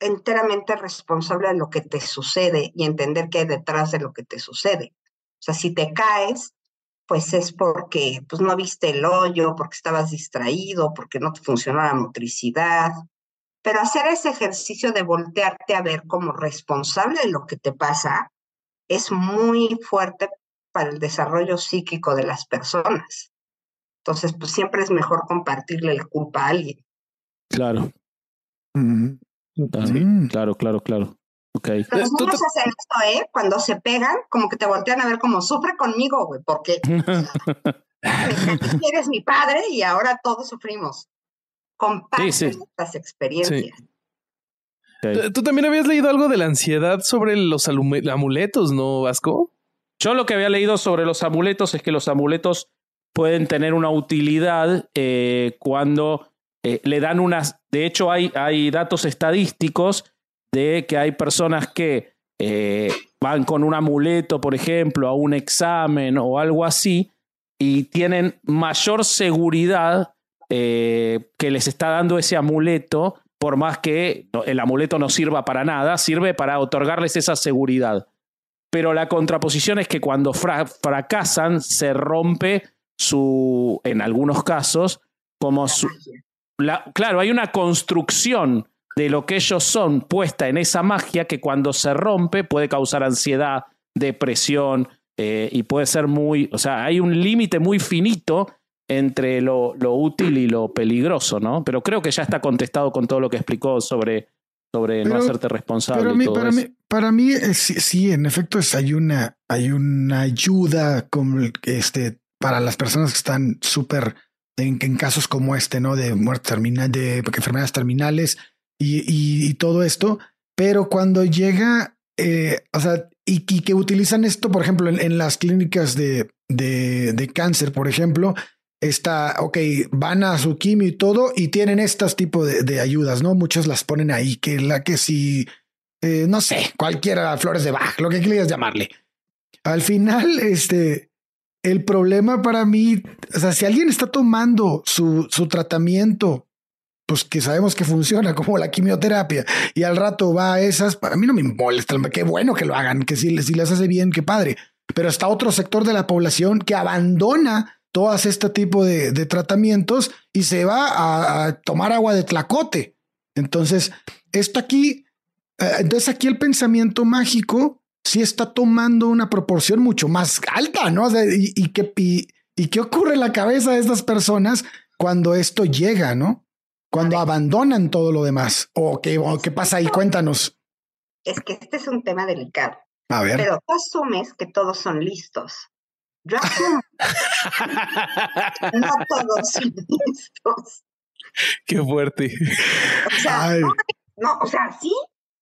enteramente responsable de lo que te sucede y entender qué hay detrás de lo que te sucede. O sea, si te caes, pues es porque pues, no viste el hoyo, porque estabas distraído, porque no te funcionó la motricidad. Pero hacer ese ejercicio de voltearte a ver como responsable de lo que te pasa es muy fuerte para el desarrollo psíquico de las personas. Entonces, pues siempre es mejor compartirle la culpa a alguien. Claro. Claro, claro, claro. Okay. Los niños hacen esto, ¿eh? Cuando se pegan, como que te voltean a ver como sufre conmigo, güey, porque eres mi padre y ahora todos sufrimos. Comparten estas experiencias. Tú también habías leído algo de la ansiedad sobre los amuletos, ¿no, Vasco? Yo lo que había leído sobre los amuletos es que los amuletos pueden tener una utilidad eh, cuando eh, le dan unas, de hecho hay, hay datos estadísticos de que hay personas que eh, van con un amuleto, por ejemplo, a un examen o algo así, y tienen mayor seguridad eh, que les está dando ese amuleto, por más que el amuleto no sirva para nada, sirve para otorgarles esa seguridad. Pero la contraposición es que cuando fracasan se rompe su, en algunos casos, como su, claro, hay una construcción de lo que ellos son puesta en esa magia que cuando se rompe puede causar ansiedad, depresión eh, y puede ser muy, o sea, hay un límite muy finito entre lo, lo, útil y lo peligroso, ¿no? Pero creo que ya está contestado con todo lo que explicó sobre, sobre no hacerte responsable. Para mí, para, Mí, para mí sí, en efecto es, hay, una, hay una ayuda como este, para las personas que están súper en, casos como este, ¿no? De muerte terminal, de enfermedades terminales y, todo esto. Pero cuando llega, eh, o sea, y, que utilizan esto, por ejemplo, en, las clínicas de, de, cáncer, por ejemplo, está, ok, van a su quimio y todo y tienen estos tipos de, ayudas, ¿no? Muchas las ponen ahí, que la que si, eh, no sé, cualquiera, flores de Bach, lo que quieras llamarle. Al final, este, el problema para mí, o sea, si alguien está tomando su, su tratamiento, pues que sabemos que funciona como la quimioterapia y al rato va a esas, para mí no me molesta, qué bueno que lo hagan, que si, si les hace bien, qué padre. Pero está otro sector de la población que abandona todas este tipo de, tratamientos y se va a, a, tomar agua de tlacote. Entonces, esto aquí, eh, entonces aquí el pensamiento mágico sí está tomando una proporción mucho más alta, ¿no? y, qué, y, qué ocurre en la cabeza de estas personas cuando esto llega, ¿no? Cuando abandonan todo lo demás. ¿O qué, qué pasa ahí? Cuéntanos. Es que este es un tema delicado. A ver. Pero tú asumes que todos son listos. Yo asumo. no todos son listos. Qué fuerte. O sea, no, o sea, sí,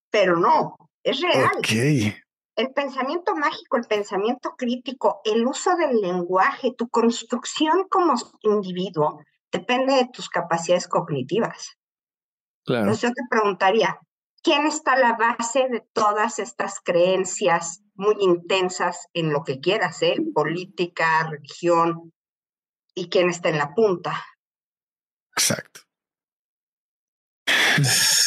pero no. Es real. Ok el pensamiento mágico, el pensamiento crítico, el uso del lenguaje, tu construcción como individuo, depende de tus capacidades cognitivas. Claro. Entonces yo te preguntaría, ¿quién está a la base de todas estas creencias muy intensas en lo que quieras, eh? política, religión, y quién está en la punta? Exacto.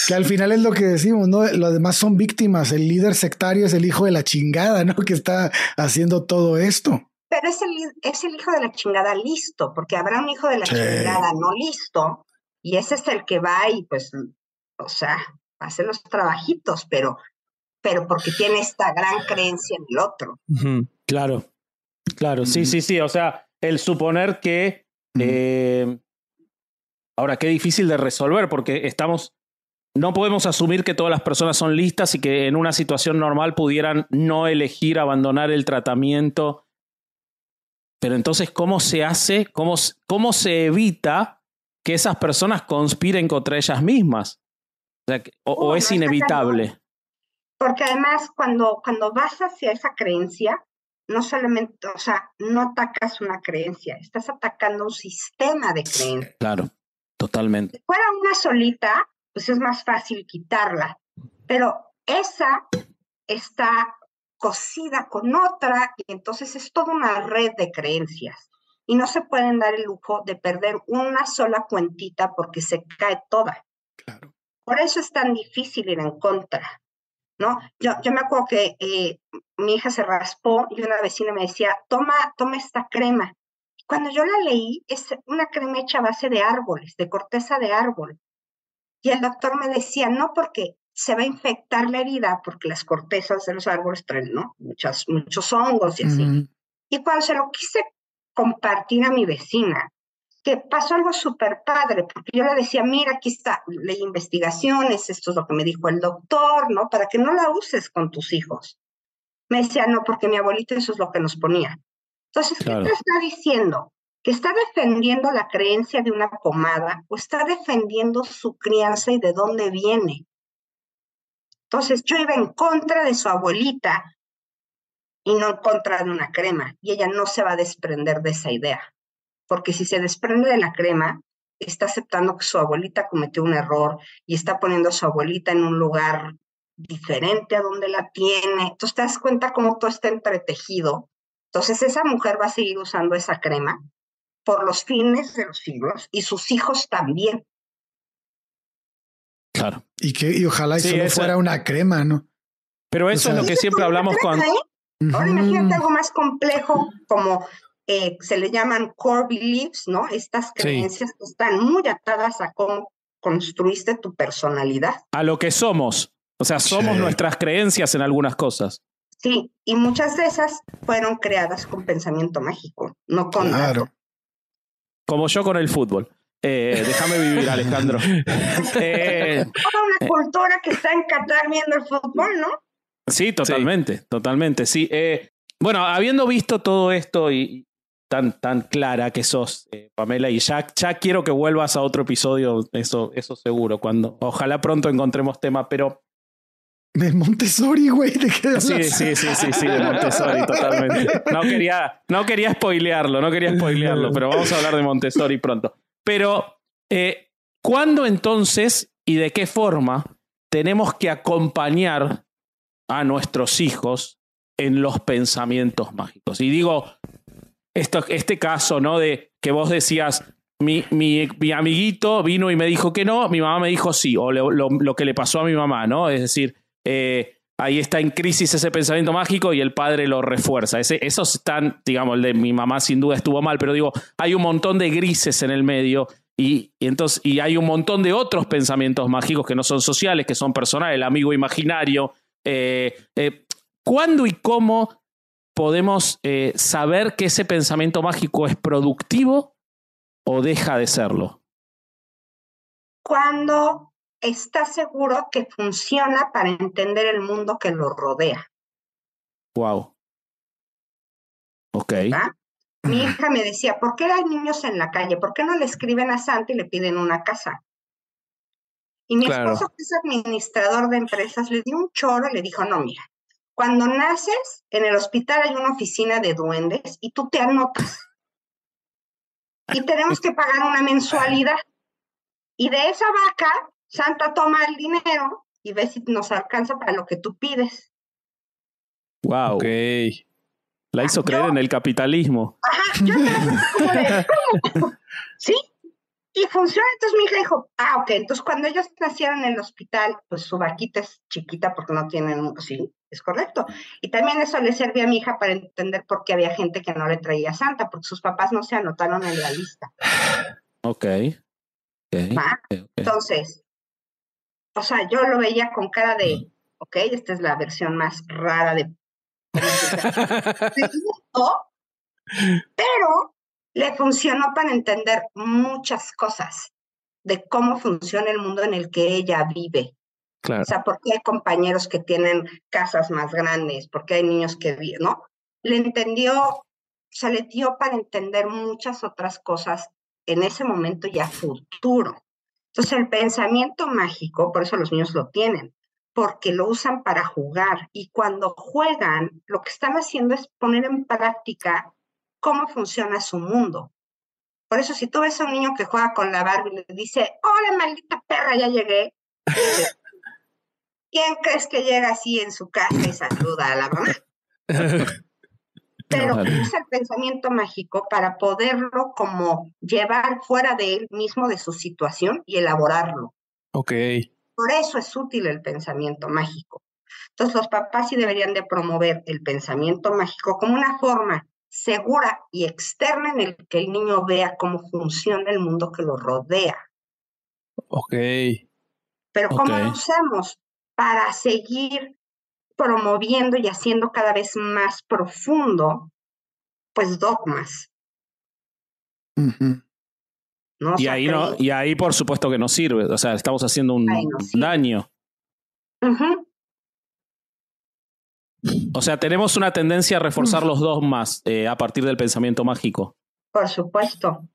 Que al final es lo que decimos, ¿no? Los demás son víctimas. El líder sectario es el hijo de la chingada, ¿no? Que está haciendo todo esto. Pero es el, es el hijo de la chingada listo, porque habrá un hijo de la chingada no listo, y ese es el que va y pues, o sea, hace los trabajitos, pero, pero porque tiene esta gran creencia en el otro. Claro, claro, sí, sí, sí. O sea, el suponer que Ahora, qué difícil de resolver porque estamos, no podemos asumir que todas las personas son listas y que en una situación normal pudieran no elegir abandonar el tratamiento. Pero entonces, ¿cómo se hace? ¿Cómo, cómo se evita que esas personas conspiren contra ellas mismas? O, es inevitable. Porque además, cuando, cuando vas hacia esa creencia, no solamente, o sea, no atacas una creencia, estás atacando un sistema de creencias. Claro, totalmente. Si fuera una solita, pues es más fácil quitarla, pero esa está cosida con otra y entonces es toda una red de creencias y no se pueden dar el lujo de perder una sola cuentita porque se cae toda. Claro. Por eso es tan difícil ir en contra. ¿no? Yo, yo me acuerdo que eh, mi hija se raspó y una vecina me decía, toma, toma esta crema. Cuando yo la leí, es una crema hecha a base de árboles, de corteza de árbol. Y el doctor me decía, no, porque se va a infectar la herida, porque las cortezas de los árboles traen, ¿no? Muchos, muchos hongos y así. Y cuando se lo quise compartir a mi vecina, que pasó algo súper padre, porque yo le decía, mira, aquí está, leí investigaciones, esto es lo que me dijo el doctor, ¿no? Para que no la uses con tus hijos. Me decía, no, porque mi abuelito eso es lo que nos ponía. Entonces, ¿qué te está diciendo? ¿Que está defendiendo la creencia de una pomada o está defendiendo su crianza y de dónde viene? Entonces, yo iba en contra de su abuelita y no en contra de una crema, y ella no se va a desprender de esa idea porque si se desprende de la crema, está aceptando que su abuelita cometió un error y está poniendo a su abuelita en un lugar diferente a donde la tiene. Entonces te das cuenta cómo todo está entretejido. Entonces esa mujer va a seguir usando esa crema por los fines de los siglos y sus hijos también. Claro. Y que y ojalá eso solo fuera una crema, ¿no? Pero eso es lo que siempre hablamos con. ¿eh? Ahora imagínate algo más complejo como eh, se le llaman core beliefs, ¿no? Estas creencias que están muy atadas a cómo construiste tu personalidad. A lo que somos. O sea, somos nuestras creencias en algunas cosas. Sí, y muchas de esas fueron creadas con pensamiento mágico, no con... Claro. Como yo con el fútbol. Eh, déjame vivir, Alejandro. eh, Toda una cultura que está en Qatar viendo el fútbol, ¿no? Sí, totalmente, totalmente. Sí. Eh, bueno, habiendo visto todo esto y, tan, tan clara que sos, eh, Pamela, y ya, ya quiero que vuelvas a otro episodio, eso, eso seguro, cuando ojalá pronto encontremos tema, pero... De Montessori, güey, ¿de qué Sí, sí, sí, sí, sí, de Montessori, totalmente. No quería, no quería spoilearlo, no quería spoilearlo, pero vamos a hablar de Montessori pronto. Pero, eh, ¿cuándo entonces y de qué forma tenemos que acompañar a nuestros hijos en los pensamientos mágicos? Y digo, esto, este caso, ¿no? De que vos decías, mi, mi, mi, amiguito vino y me dijo que no, mi mamá me dijo sí, o lo, lo, que le pasó a mi mamá, ¿no? Es decir, eh, ahí está en crisis ese pensamiento mágico y el padre lo refuerza. Ese, esos están, digamos, el de mi mamá sin duda estuvo mal, pero digo, hay un montón de grises en el medio y, entonces, y hay un montón de otros pensamientos mágicos que no son sociales, que son personales, el amigo imaginario. Eh, eh, ¿Cuándo y cómo podemos saber que ese pensamiento mágico es productivo o deja de serlo? Cuando está seguro que funciona para entender el mundo que lo rodea. Wow. Ok. Mi hija me decía, ¿por qué hay niños en la calle? ¿Por qué no le escriben a Santa y le piden una casa? Y mi esposo, que es administrador de empresas, le dio un choro y le dijo, no, mira, cuando naces, en el hospital hay una oficina de duendes y tú te anotas. Y tenemos que pagar una mensualidad. Y de esa vaca, Santa toma el dinero y ve si nos alcanza para lo que tú pides. Wow. Ok. La hizo creer en el capitalismo. Ajá, yo ¿Sí? Y funciona, entonces mi hija dijo, ah, ok, entonces cuando ellos nacieron en el hospital, pues su vaquita es chiquita porque no tienen, sí, es correcto. Y también eso le servía a mi hija para entender por qué había gente que no le traía santa, porque sus papás no se anotaron en la lista. Ok. okay. Entonces, o sea, yo lo veía con cara de, ok, esta es la versión más rara de... pero le funcionó para entender muchas cosas. de cómo funciona el mundo en el que ella vive. Claro. O sea, ¿por qué hay compañeros que tienen casas más grandes? ¿Por qué hay niños que, no? Le entendió, o sea, le dio para entender muchas otras cosas en ese momento y a futuro. Entonces, el pensamiento mágico, por eso los niños lo tienen, porque lo usan para jugar y cuando juegan, lo que están haciendo es poner en práctica cómo funciona su mundo. Por eso, si tú ves a un niño que juega con la Barbie y le dice, hola, maldita perra, ya llegué. ¿Quién crees que llega así en su casa y saluda a la mamá? Pero usa el pensamiento mágico para poderlo como llevar fuera de él mismo, de su situación y elaborarlo. ok. Por eso es útil el pensamiento mágico. Entonces los papás sí deberían de promover el pensamiento mágico como una forma segura y externa en el que el niño vea cómo funciona el mundo que lo rodea. Ok. Pero ¿cómo lo usamos? Para seguir promoviendo y haciendo cada vez más profundo, pues dogmas. ¿no? Y ahí, no, y ahí, por supuesto, que nos sirve. O sea, estamos haciendo un daño. O sea, tenemos una tendencia a reforzar los dogmas eh, a partir del pensamiento mágico. por supuesto,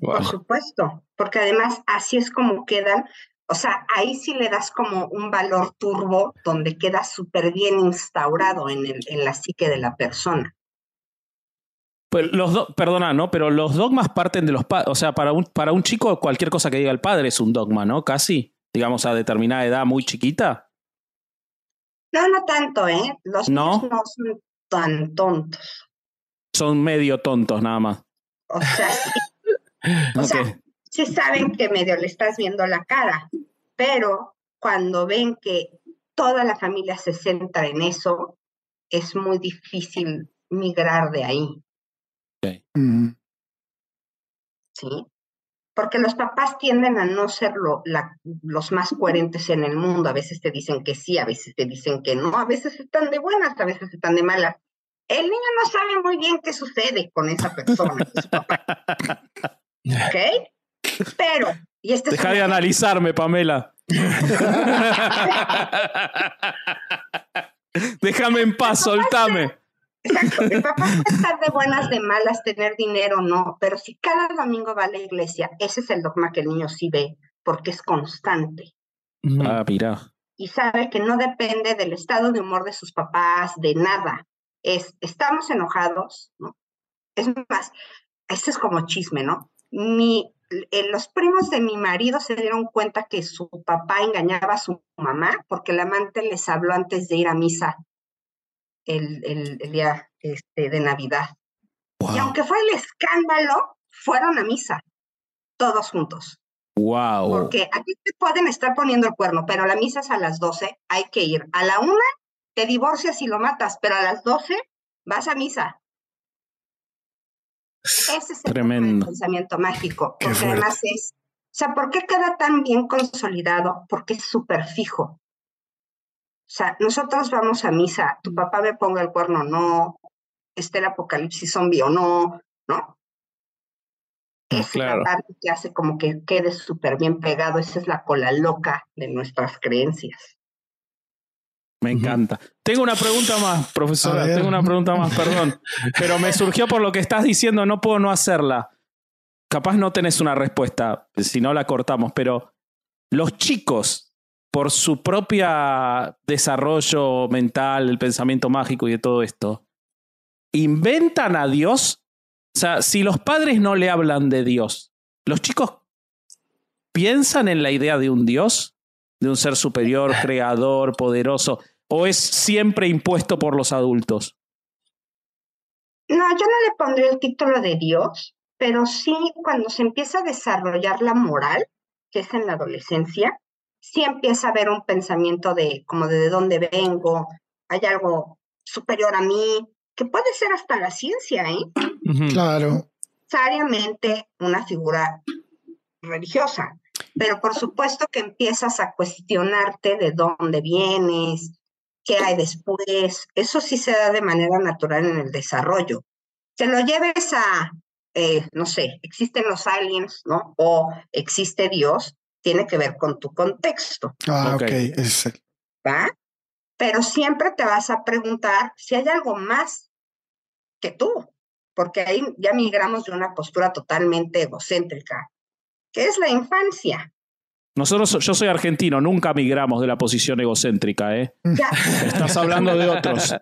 Wow. por supuesto, porque además así es como quedan, o sea, ahí sí le das como un valor turbo donde queda súper bien instaurado en, el, en la psique de la persona. Pues los do- perdona, ¿no? Pero los dogmas parten de los padres. O sea, para un, para un chico, cualquier cosa que diga el padre es un dogma, ¿no? Casi. Digamos, a determinada edad muy chiquita. No, no tanto, ¿eh? Los ¿No? niños no son tan tontos. Son medio tontos, nada más. O sea, sí, O sea, sí saben que medio le estás viendo la cara, pero cuando ven que toda la familia se centra en eso, es muy difícil migrar de ahí. ¿sí? Porque los papás tienden a no ser lo- la- los más coherentes en el mundo. A veces te dicen que sí, a veces te dicen que no, a veces están de buenas, a veces están de malas. El niño no sabe muy bien qué sucede con esa persona. ¿Ok? Pero, y este es Deja de analizarme, Pamela. Déjame en paz, soltame. Exacto, el papá puede estar de buenas, de malas, tener dinero, no, pero si cada domingo va a la iglesia, ese es el dogma que el niño sí ve, porque es constante. Ah, mira. y sabe que no depende del estado de humor de sus papás, de nada. Es, estamos enojados, ¿no? Es más, este es como chisme, ¿no? Mi, los primos de mi marido se dieron cuenta que su papá engañaba a su mamá porque el amante les habló antes de ir a misa el, el, el día este, de Navidad. Y aunque fue el escándalo, fueron a misa, todos juntos. Wow. Porque aquí te pueden estar poniendo el cuerno, pero la misa es a las 12, hay que ir. A la una te divorcias y lo matas, pero a las 12 vas a misa. Ese es el Tremendo. pensamiento mágico, Qué porque fuerte. además es, o sea, ¿por qué queda tan bien consolidado? Porque es súper fijo. O sea, nosotros vamos a misa, tu papá me ponga el cuerno o no, esté el apocalipsis zombie o no, ¿no? Es claro. la parte que hace como que quede súper bien pegado, esa es la cola loca de nuestras creencias. Me encanta. Tengo una pregunta más, profesora. Tengo una pregunta más, perdón. Pero me surgió por lo que estás diciendo, no puedo no hacerla. Capaz no tenés una respuesta, si no la cortamos, pero los chicos, por su propia desarrollo mental, el pensamiento mágico y de todo esto, ¿inventan a Dios? O sea, si los padres no le hablan de Dios, ¿los chicos piensan en la idea de un Dios? ¿De un ser superior, creador, poderoso? ¿O es siempre impuesto por los adultos? No, yo no le pondría el título de Dios, pero sí cuando se empieza a desarrollar la moral, que es en la adolescencia, sí empieza a haber un pensamiento de como de, de dónde vengo, hay algo superior a mí, que puede ser hasta la ciencia, ¿eh? Claro. necesariamente una figura religiosa, pero por supuesto que empiezas a cuestionarte de dónde vienes, qué hay después, eso sí se da de manera natural en el desarrollo. Que lo lleves a, eh, no sé, existen los aliens, ¿no? O existe Dios, tiene que ver con tu contexto. Ah, ok. Ok. Es- ¿va? Pero siempre te vas a preguntar si hay algo más que tú, porque ahí ya migramos de una postura totalmente egocéntrica, que es la infancia. Nosotros, yo soy argentino, nunca migramos de la posición egocéntrica, ¿eh? Ya, Estás hablando de otros.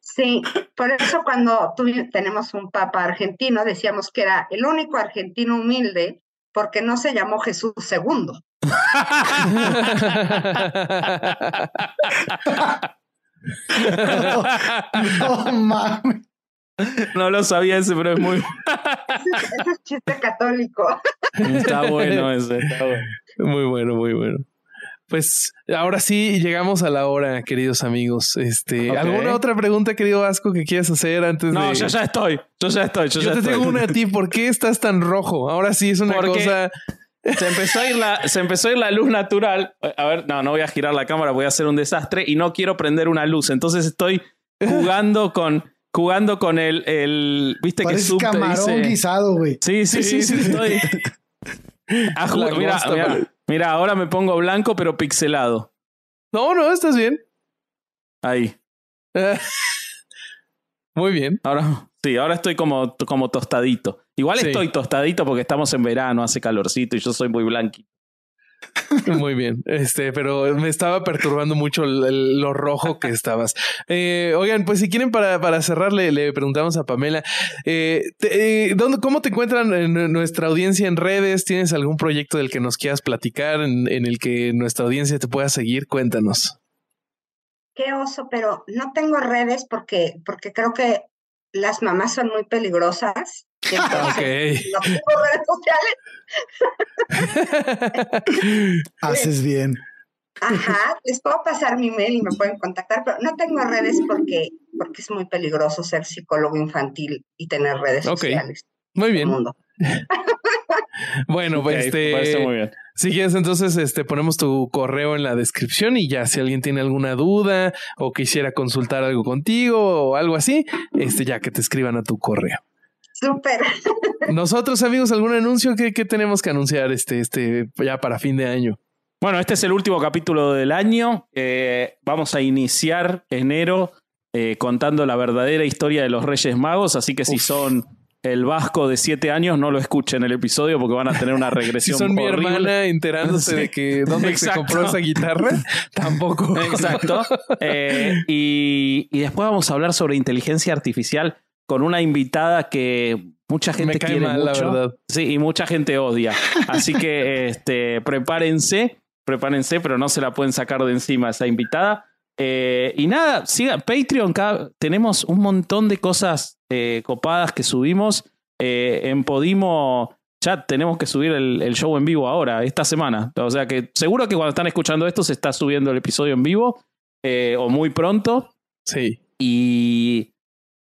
sí, por eso cuando tuvi- tenemos un papa argentino, decíamos que era el único argentino humilde porque no se llamó Jesús II. No mames. No lo sabía ese, pero es muy. Es chiste católico. Está bueno ese, está bueno. Muy bueno, muy bueno. Pues ahora sí llegamos a la hora, queridos amigos. Este. ¿alguna otra pregunta, querido Vasco, que quieras hacer antes No, de yo ya estoy. Yo ya estoy. Yo, Yo ya te estoy. tengo una a ti. ¿Por qué estás tan rojo? Ahora sí es una Porque- cosa. Se empezó, a ir la, se empezó a ir la luz natural. A ver, no, no voy a girar la cámara, voy a hacer un desastre y no quiero prender una luz. Entonces estoy jugando con, jugando con el, el viste que Parece sub te camarón dice- guisado, güey. Sí, sí, sí, sí, estoy. Ah, ju- La mira, mira, mira, ahora me pongo blanco pero pixelado. No, no, estás bien. Ahí. Muy bien. Ahora, sí, ahora estoy como, como tostadito. Igual Sí. estoy tostadito porque estamos en verano, hace calorcito y yo soy muy blanquito. Muy bien. Este, pero me estaba perturbando mucho el- lo rojo que estabas. Eh, oigan, pues si quieren para, para cerrar, le, le preguntamos a Pamela, eh, eh, ¿dónde, ¿cómo te encuentran en nuestra audiencia en redes? ¿Tienes algún proyecto del que nos quieras platicar, en, en el que nuestra audiencia te pueda seguir? Cuéntanos. Qué oso, pero no tengo redes porque, porque creo que las mamás son muy peligrosas. Y entonces No tengo redes sociales. Haces bien. Ajá, les puedo pasar mi mail y me pueden contactar, pero no tengo redes porque, porque es muy peligroso ser psicólogo infantil y tener redes Ok, sociales. Muy bien. mundo. Bueno, pues me parece muy este, bien. si quieres, entonces este, ponemos tu correo en la descripción y ya si alguien tiene alguna duda o quisiera consultar algo contigo o algo así, este, ya que te escriban a tu correo. Súper. Nosotros, amigos, ¿algún anuncio que, que tenemos que anunciar este, este, ya para fin de año? Bueno, este es el último capítulo del año. Eh, vamos a iniciar enero eh, contando la verdadera historia de los Reyes Magos, así que si Uf. son el vasco de siete años, no lo escuchen el episodio porque van a tener una Si regresión son mi horrible. hermana enterándose Sí. de que dónde se compró esa guitarra, tampoco. Exacto. Eh, y, y después vamos a hablar sobre inteligencia artificial con una invitada que mucha gente Me cae quiere mal, la mucho. verdad. Sí, y mucha gente odia. Así que este, prepárense, prepárense, pero no se la pueden sacar de encima esa invitada. Eh, y nada, siga Patreon, cada- tenemos un montón de cosas eh, copadas que subimos. Eh, en Podimo ya tenemos que subir el, el show en vivo ahora, esta semana. O sea que seguro que cuando están escuchando esto se está subiendo el episodio en vivo o muy pronto. Sí. Y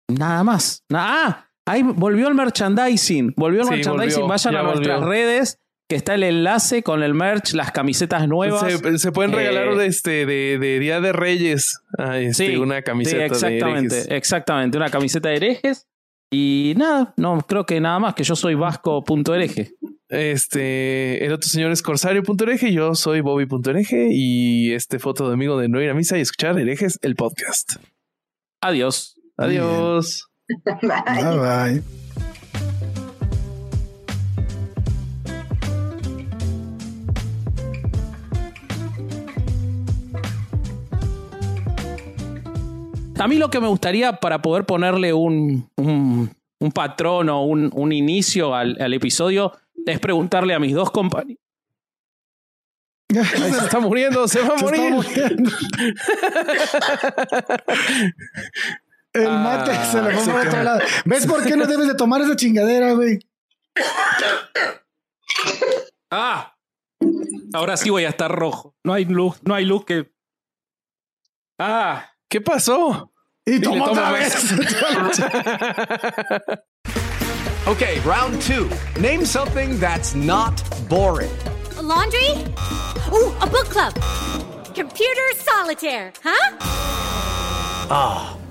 nada más. Ah, ahí volvió el merchandising. Volvió el Sí, merchandising. volvió, Vayan ya a nuestras volvió. redes, que está el enlace con el merch, las camisetas nuevas. Se, se pueden regalar Eh, de, este, de, de Día de Reyes ah, este, Sí, una Sí, camiseta de exactamente, herejes. exactamente. Una camiseta de herejes. Y nada, no, creo que nada más, que yo soy vasco.hereje. Este, el otro señor es corsario.ereje, yo soy bobby.ereje y este foto de amigo de no ir a misa y escuchar herejes, el podcast. Adiós. Adiós. Bye. Bye bye. A mí lo que me gustaría para poder ponerle un, un, un patrón o un, un inicio al, al episodio es preguntarle a mis dos compañeros. Se está muriendo, se va a Se está morir. El mate Ah, se le fue se por otro lado. ¿Ves por qué no debes de tomar esa chingadera, güey? ¡Ah! Ahora sí voy a estar rojo. No hay luz, no hay luz que. ¡Ah! ¿Qué pasó? Y toma otra vez. Okay, round two. Name something that's not boring. A laundry? Ooh, a book club. Computer solitaire, huh?